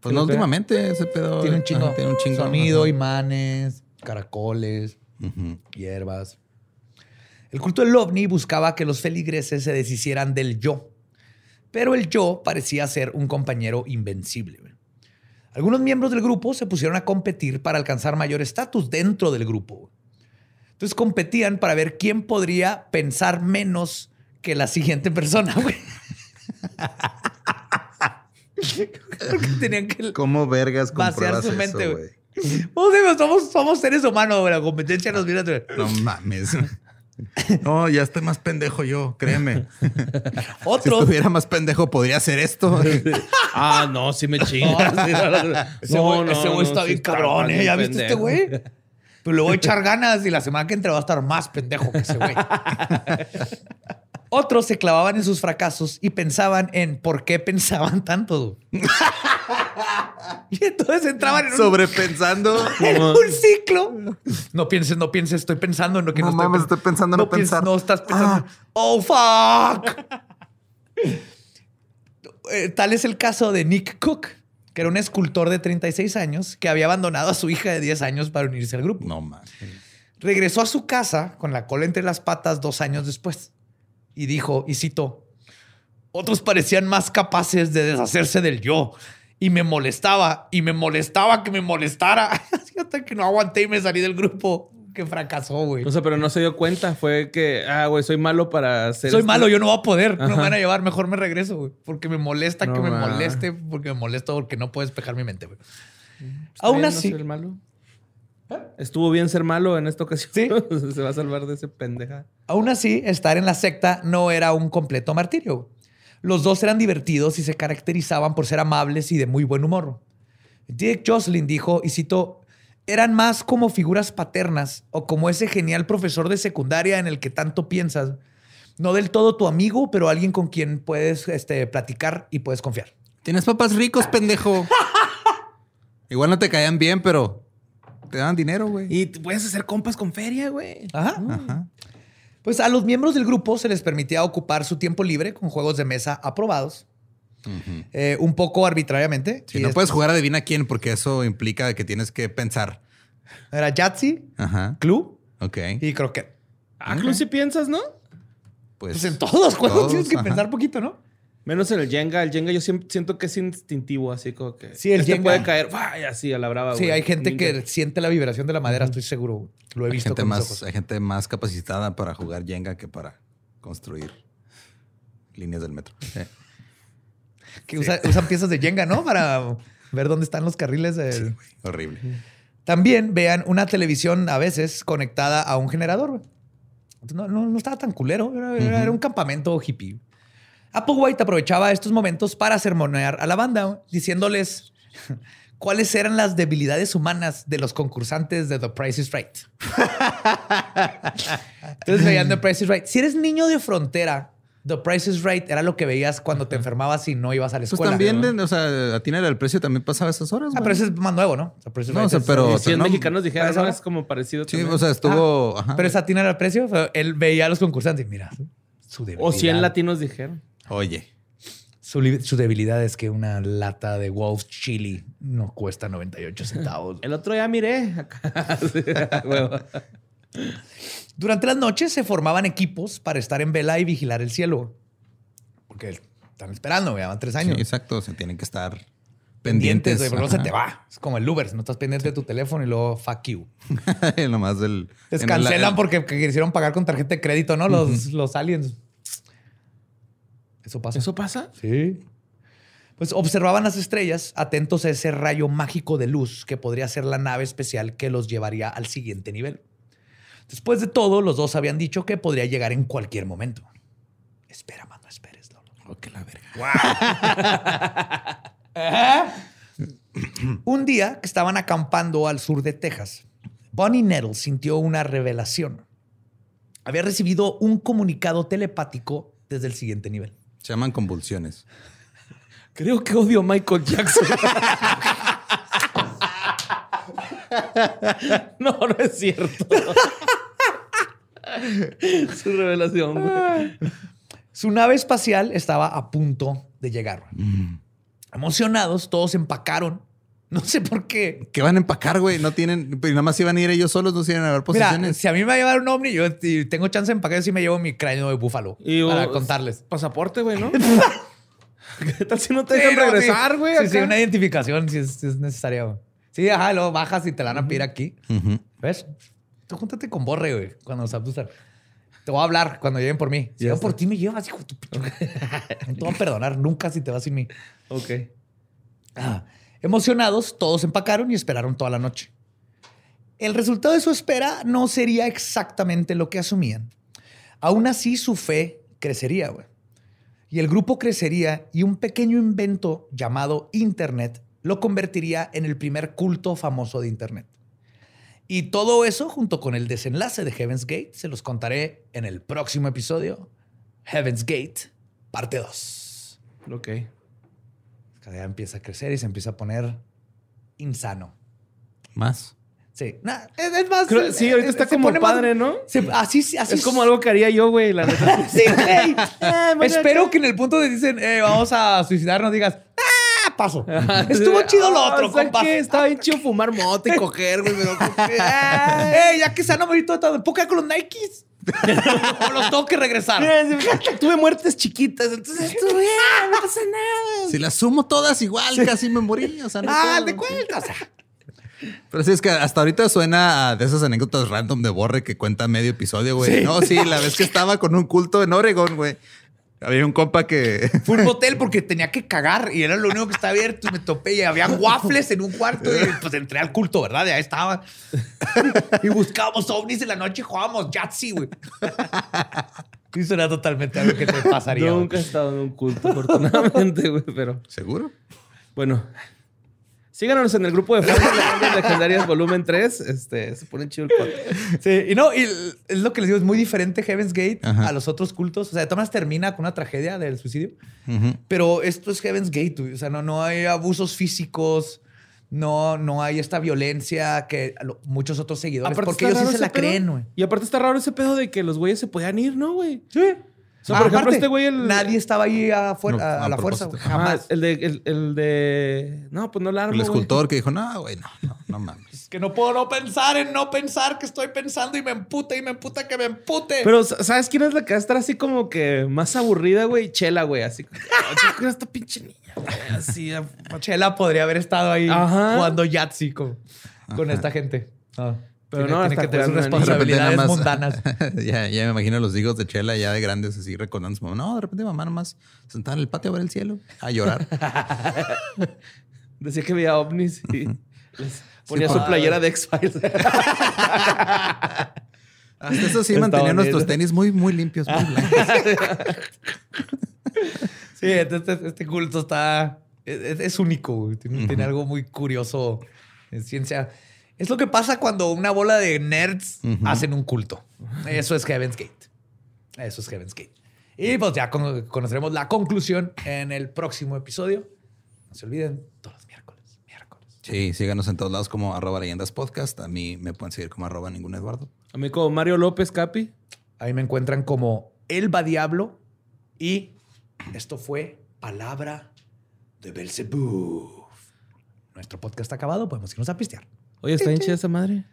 Pues no últimamente ese pedo. Tiene un chingo. Tiene un chingo. Sonido, Ajá. imanes, caracoles, hierbas. El culto del ovni buscaba que los feligreses se deshicieran del yo. Pero el yo parecía ser un compañero invencible. Algunos miembros del grupo se pusieron a competir para alcanzar mayor estatus dentro del grupo. Entonces competían para ver quién podría pensar menos que la siguiente persona, güey. Porque tenían que ¿Cómo vergas Vaciar su mente, güey. somos, somos seres humanos, güey. La competencia nos viene a... No mames. No, ya estoy más pendejo yo, créeme. Si Otro. estuviera más pendejo, podría hacer esto. Ah, no, sí me chingas. Ese güey ese güey está sí bien cabrón, ¿eh? ¿Ya viste este güey? Pero le voy a echar ganas y la semana que entra va a estar más pendejo que ese güey. Otros se clavaban en sus fracasos y pensaban en por qué pensaban tanto. y entonces entraban en un, Sobrepensando. en un ciclo. No pienses, no pienses, estoy pensando en lo que no, No mames, estoy pensando en no pienses, pensar. No estás pensando. Oh, fuck. Eh, Tal es el caso de Nick Cook, que era un escultor de 36 años que había abandonado a su hija de 10 años para unirse al grupo. No mames. Regresó a su casa con la cola entre las patas dos años después y dijo, y cito, otros parecían más capaces de deshacerse del yo y me molestaba y me molestaba que me molestara hasta que no aguanté y me salí del grupo que fracasó, güey. O sea, pero no se dio cuenta. Fue que, ah, güey, soy malo para hacer. Soy esto. malo, yo no voy a poder, no me van a llevar, mejor me regreso, güey, porque me molesta No que me moleste, porque me molesto porque no puedo despejar mi mente, güey. Está Aún bien, ¿no? así, malo. Estuvo bien ser malo en esta ocasión. Sí. se va a salvar de ese pendeja. Aún así, estar en la secta no era un completo martirio. Los dos eran divertidos y se caracterizaban por ser amables y de muy buen humor. Dick Jocelyn dijo, y cito, eran más como figuras paternas o como ese genial profesor de secundaria en el que tanto piensas. No del todo tu amigo, pero alguien con quien puedes este, platicar y puedes confiar. Tienes papás ricos, pendejo. Igual no te caían bien, pero te dan dinero, güey. Y puedes hacer compas con feria, güey. Ajá. Ajá. Pues a los miembros del grupo se les permitía ocupar su tiempo libre con juegos de mesa aprobados. Eh, un poco arbitrariamente. Si Y no es- puedes jugar adivina quién, porque eso implica que tienes que pensar. Era Yahtzee, Ajá. Club Ok. y croquet. Ah, Club, si piensas, ¿no? Pues, Pues en todos los juegos todos, tienes que ajá. pensar poquito, ¿no? Menos en el Jenga. El Jenga yo siento que es instintivo, así como que... Sí, el este Jenga. puede caer, vaya, así a la brava, Sí, güey. hay gente Ninja. que siente la vibración de la madera, estoy seguro. Lo he hay visto gente, con mis más, ojos. hay gente más capacitada para jugar Jenga que para construir líneas del metro. Sí. Que usa- usan piezas de Jenga, ¿no? Para ver dónde están los carriles. del- Horrible. También vean una televisión a veces conectada a un generador. güey. No, no, no estaba tan culero. Era un campamento hippie. Applewhite aprovechaba estos momentos para sermonear a la banda, diciéndoles cuáles eran las debilidades humanas de los concursantes de The Price is Right. Entonces veían The Price is Right. Si eres niño de frontera, The Price is Right era lo que veías cuando te enfermabas y no ibas a la Pues escuela. también, ¿no? o sea, a Tina el precio también pasaba esas horas. Ah, pero ese es más nuevo, ¿no? The Price is No, Right o sea, es- pero- Y 100 no, mexicanos dijeron, ¿para ¿no? eso? Es como parecido Sí, también. o sea, estuvo. ajá. Pero esa tiene era el precio. Él veía a los concursantes y mira, su debilidad. O 100 latinos dijeron. Oye, Su, li- su debilidad es que una lata de Wolf Chili no cuesta 98 centavos. El otro ya miré. Sí. Durante las noches se formaban equipos para estar en vela y vigilar el cielo. Porque están esperando, ya van tres sí, años. exacto. O sea, tienen que estar pendientes, pendientes. pero no se te va. Es como el Uber, si no estás pendiente de tu teléfono y luego fuck you. Nomás del. Les el- cancelan porque que quisieron pagar con tarjeta de crédito, ¿no? Los, los aliens. Eso pasa. ¿Eso pasa? Sí. Pues observaban las estrellas, atentos a ese rayo mágico de luz que podría ser la nave especial que los llevaría al siguiente nivel. Después de todo, los dos habían dicho que podría llegar en cualquier momento. Espera, man, no esperes, Lolo. Oh, que la verga. Un día que estaban acampando al sur de Texas, Bonnie Nettle sintió una revelación. Había recibido un comunicado telepático desde el siguiente nivel. Se llaman convulsiones. Creo que odio a Michael Jackson. no, no es cierto. Su revelación, güey. Su nave espacial estaba a punto de llegar. Emocionados, todos empacaron. No sé por qué. ¿Qué van a empacar, güey? No tienen. Pero nada más iban a ir ellos solos, no se iban a ver Mira, posiciones. si a mí me va a llevar un ovni, yo y tengo chance de empacar, sí me llevo mi cráneo de búfalo Y, para uh, contarles. Pasaporte, güey, ¿no? ¿Qué tal si no te Sí, dejan no, regresar, güey? Sí, sí, una identificación si es, si es necesaria. güey. Sí, ajá, luego bajas y te la van a pedir aquí. Ujú. ¿Ves? Tú júntate con Borre, güey, cuando nos abdusan. Te voy a hablar cuando lleguen por mí. Si yo por ti me llevas, hijo de tu No te voy a perdonar nunca si te vas sin mí. Ok. Ah, Emocionados, todos empacaron y esperaron toda la noche. El resultado de su espera no sería exactamente lo que asumían. Aún así, su fe crecería, güey. Y el grupo crecería y un pequeño invento llamado Internet lo convertiría en el primer culto famoso de Internet. Y todo eso, junto con el desenlace de Heaven's Gate, se los contaré en el próximo episodio. Heaven's Gate, parte 2 Ok. Ya empieza a crecer y se empieza a poner insano. Más. Sí, Nah, es, es más. Creo- sí, ahorita eh, está se como pone más- padre, ¿no? se- así, así Es como algo que haría yo, güey, la neta. Sí, güey. Espero que en el punto de dicen, eh, vamos a suicidarnos, digas, ¡ah! Paso. Estuvo chido lo Ah, otro, ¿sabes compa. Estaba bien chido fumar mota y coger, güey. Pero eh, ya que sano ahorita todo, ¿puedo quedar con los Nikes? o los tengo que regresar. Tuve muertes chiquitas, entonces estuvo bien, no pasa nada. Si las sumo todas igual, casi me morí. O sea, no Ah, puedo. de cuenta. O sea, Pero sí, es que hasta ahorita suena a de esas anécdotas random de Borre que cuenta medio episodio, güey. No, sí, la vez que estaba con un culto en Oregon, güey. Había un compa que. Fue un motel porque tenía que cagar y era lo único que estaba abierto y me topé y había waffles en un cuarto y pues entré al culto, ¿verdad? Y ahí estaba. Y buscábamos ovnis en la noche y jugábamos Yahtzee, güey. Y eso era totalmente algo que te pasaría. Nunca he estado en un culto, afortunadamente, güey, pero ¿Seguro? bueno. Síganos en el grupo de fans de Legendarias Volumen 3. Este, se pone chido el podcast. Sí, y no, y es lo que les digo, es muy diferente Heaven's Gate Ajá. a los otros cultos. O sea, maneras termina con una tragedia del suicidio. Pero esto es Heaven's Gate. O sea, no, no hay abusos físicos, no, no hay esta violencia que muchos otros seguidores, porque ellos sí se la pedo. creen, güey. Y aparte está raro ese pedo de que los güeyes se podían ir, ¿no, güey? Sí. Por ejemplo, Aparte, este güey, el- Nadie estaba ahí a, fuer- No, a- a a la fuerza. Jamás. el de, el, el de. No, pues no la armo. El güey. escultor que dijo, no, güey, no, no, no mames. Que no puedo no pensar en no pensar que estoy pensando y me emputa y me emputa que me empute. Pero, ¿sabes quién es la que va a estar así como que más aburrida, güey? Chela, güey. Así como, "Ah, esta pinche niña, güey. Así. Chela podría haber estado ahí Ajá. jugando Yahtzee con, con esta gente. Ah. Pero Tiene- no, tiene que tener sus responsabilidades más- mundanas. ya, ya me imagino los hijos de Chela ya de grandes así recordando a su mamá. No, de repente mamá nomás sentada en el patio a ver el cielo, a llorar. Decía que veía ovnis y les ponía Sí, su playera de X-Files. Hasta eso sí mantenía nuestros tenis muy, muy limpios, muy blancos. Sí, este, este- culto está. Es, es único, tiene algo muy curioso en ciencia. Es lo que pasa cuando una bola de nerds hacen un culto. Eso es Heaven's Gate. Eso es Heaven's Gate. Y pues ya con- conoceremos la conclusión en el próximo episodio. No se olviden, todos los miércoles. Miércoles. Sí, síganos en todos lados como arroba leyendas podcast. A mí me pueden seguir como arroba ningún Eduardo. A mí como Mario López Capi. Ahí me encuentran como Elba Diablo. Y esto fue Palabra de Belzebú. Nuestro podcast está acabado, podemos irnos a pistear. Oye, está bien chida esa madre.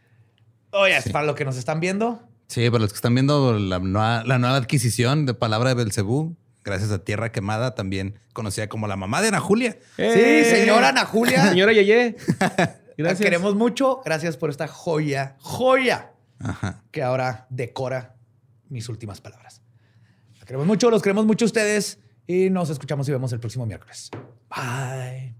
Oye, para los que nos están viendo, Sí, para los que están viendo la nueva, la nueva adquisición de Palabra de Belcebú, gracias a Tierra Quemada, también conocida como la mamá de Ana Julia. ¡Eh! Sí, señora Ana Julia. Señora Yeye. la Gracias. queremos mucho. Gracias por esta joya, joya Ajá. que ahora decora mis últimas palabras. La queremos mucho, los queremos mucho a ustedes y nos escuchamos y vemos el próximo miércoles. Bye.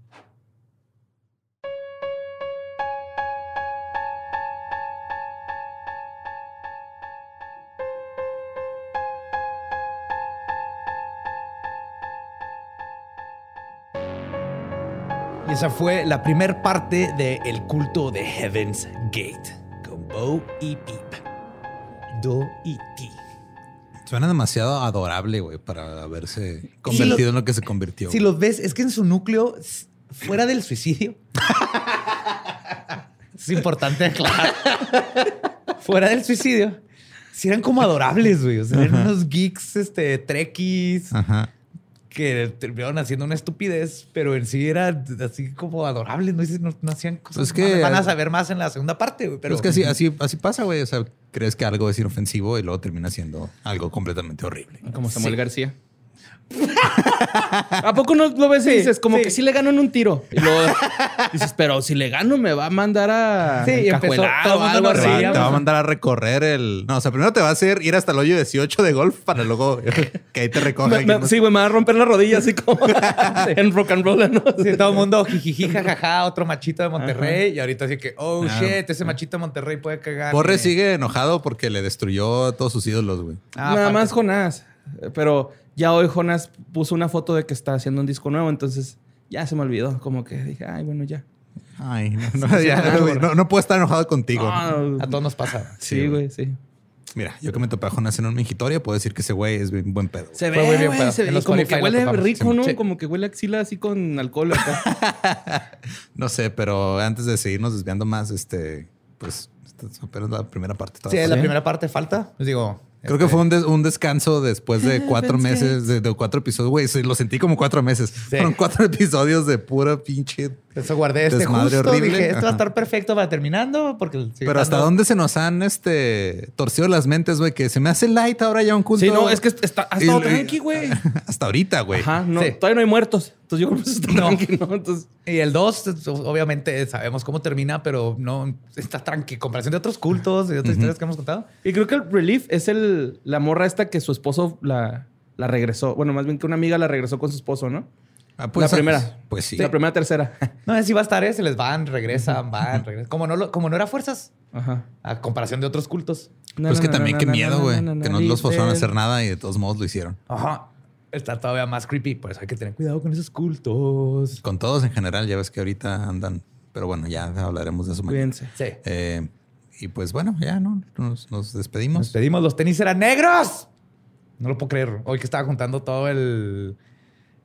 Y esa fue la primer parte del culto de Heaven's Gate con Bo y Peep. Do y Ti. Suena demasiado adorable, güey, para haberse convertido en lo que se convirtió. Si los ves, es que en su núcleo, fuera del suicidio, es importante aclarar. fuera del suicidio, si eran como adorables, güey. O sea, eran unos geeks, este, trekkies, Ajá. Que terminaron haciendo una estupidez, pero en sí era así como adorables. No, no, no hacían cosas. Pues que- van a saber más en la segunda parte, güey. Pero Pero es que así, así, así pasa, güey. O sea, crees que algo es inofensivo y luego termina siendo algo completamente horrible. Como Samuel García. ¿A poco no lo ves y dices como sí. que sí le gano en un tiro? Y luego dices, pero si le gano me va a mandar a Sí, y empezó encajuelar todo o algo nos Te va, así. te va a mandar a recorrer el. No, o sea, primero te va a hacer ir hasta el hoyo 18 de golf para luego que ahí te recoja. Me- alguien me- más. sí, güey, me va a romper la rodilla así como en rock and roll, ¿no? Sí, todo el mundo jijiji, jajaja, otro machito de Monterrey. Y ahorita así que, oh Ah. shit, ese machito de Monterrey puede cagar. Porre sigue enojado porque le destruyó a todos sus ídolos, güey. Ah, Nada aparte. más Jonás. Pero ya hoy Jonás puso una foto de que está haciendo un disco nuevo, entonces ya se me olvidó. Como que dije, ay, bueno, ya. Ay, no, no, ya, güey, no, no puedo estar enojado contigo. Ah, A todos nos pasa. sí, güey, sí. Mira, yo que me topé a Jonás en un mingitorio, puedo decir que ese güey es bien buen pedo. Se ve, bien güey, pedo. se ve. Como que huele rico, ¿no? Sí. Como que huele axila así con alcohol acá. No sé, pero antes de seguirnos desviando más, este, pues, esta es apenas la primera parte. Sí, la primera parte falta. Les digo. Creo que fue un, des- un descanso después de cuatro meses, de, de cuatro episodios. Güey, lo sentí como cuatro meses. Fueron cuatro episodios de pura pinche. Eso guardé este Desmadre justo. horrible. Dije, esto va a estar perfecto para terminando. Porque Pero hasta dónde se nos han este torcido las mentes, güey, que se me hace light ahora ya un culto. Sí, no, es que está, ha estado Y- tranqui, güey. Hasta ahorita, güey. Ajá, no, Sí. todavía no hay muertos. Entonces yo creo que está No. tranqui, ¿no? Entonces, Y el 2, obviamente sabemos cómo termina, pero no está tranqui. en Comparación de otros cultos y de otras historias que hemos contado. y creo que el relief es el, la morra esta que su esposo la, la regresó. Bueno, más bien que una amiga la regresó con su esposo, ¿no? Ah, la primera. Pues sí. La primera, tercera. No, así va a estar, ¿eh? Se les van, regresan, van, regresan. Como no, lo- como no era fuerzas, Ajá. a comparación de otros cultos. Pues que también qué miedo, güey. Que no los forzaron a hacer nada. y de todos modos lo hicieron. Ajá. Está todavía más creepy. Por eso hay que tener cuidado con esos cultos. Con todos en general, ya ves que ahorita andan. Pero bueno, ya hablaremos de eso mañana. Cuídense. Sí. Eh, y pues bueno, ya no nos, nos despedimos. Nos pedimos, los tenis eran negros. No lo puedo creer. Hoy que estaba juntando todo el.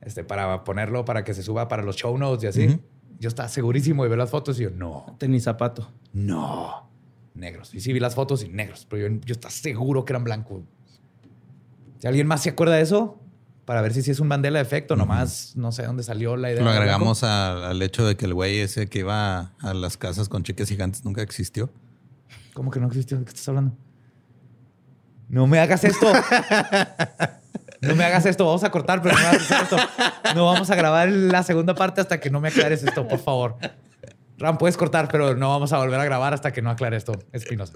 Este, para ponerlo, para que se suba para los show notes y así. Yo estaba segurísimo de ver las fotos y yo, no, Tenis zapato. no. Negros. Y sí vi las fotos y negros, pero yo, yo estaba seguro que eran blancos. Si alguien más se acuerda de eso, para ver si es un Mandela efecto, nomás no sé dónde salió la idea. Lo agregamos a- al hecho de que el güey ese que iba a las casas con cheques gigantes nunca existió. ¿Cómo que no existió? ¿De qué estás hablando? No me hagas esto. No me hagas esto. Vamos a cortar, pero no me hagas esto. No vamos a grabar la segunda parte hasta que no me aclares esto, por favor. Ram, puedes cortar, pero no vamos a volver a grabar hasta que no aclare esto, Espinosa.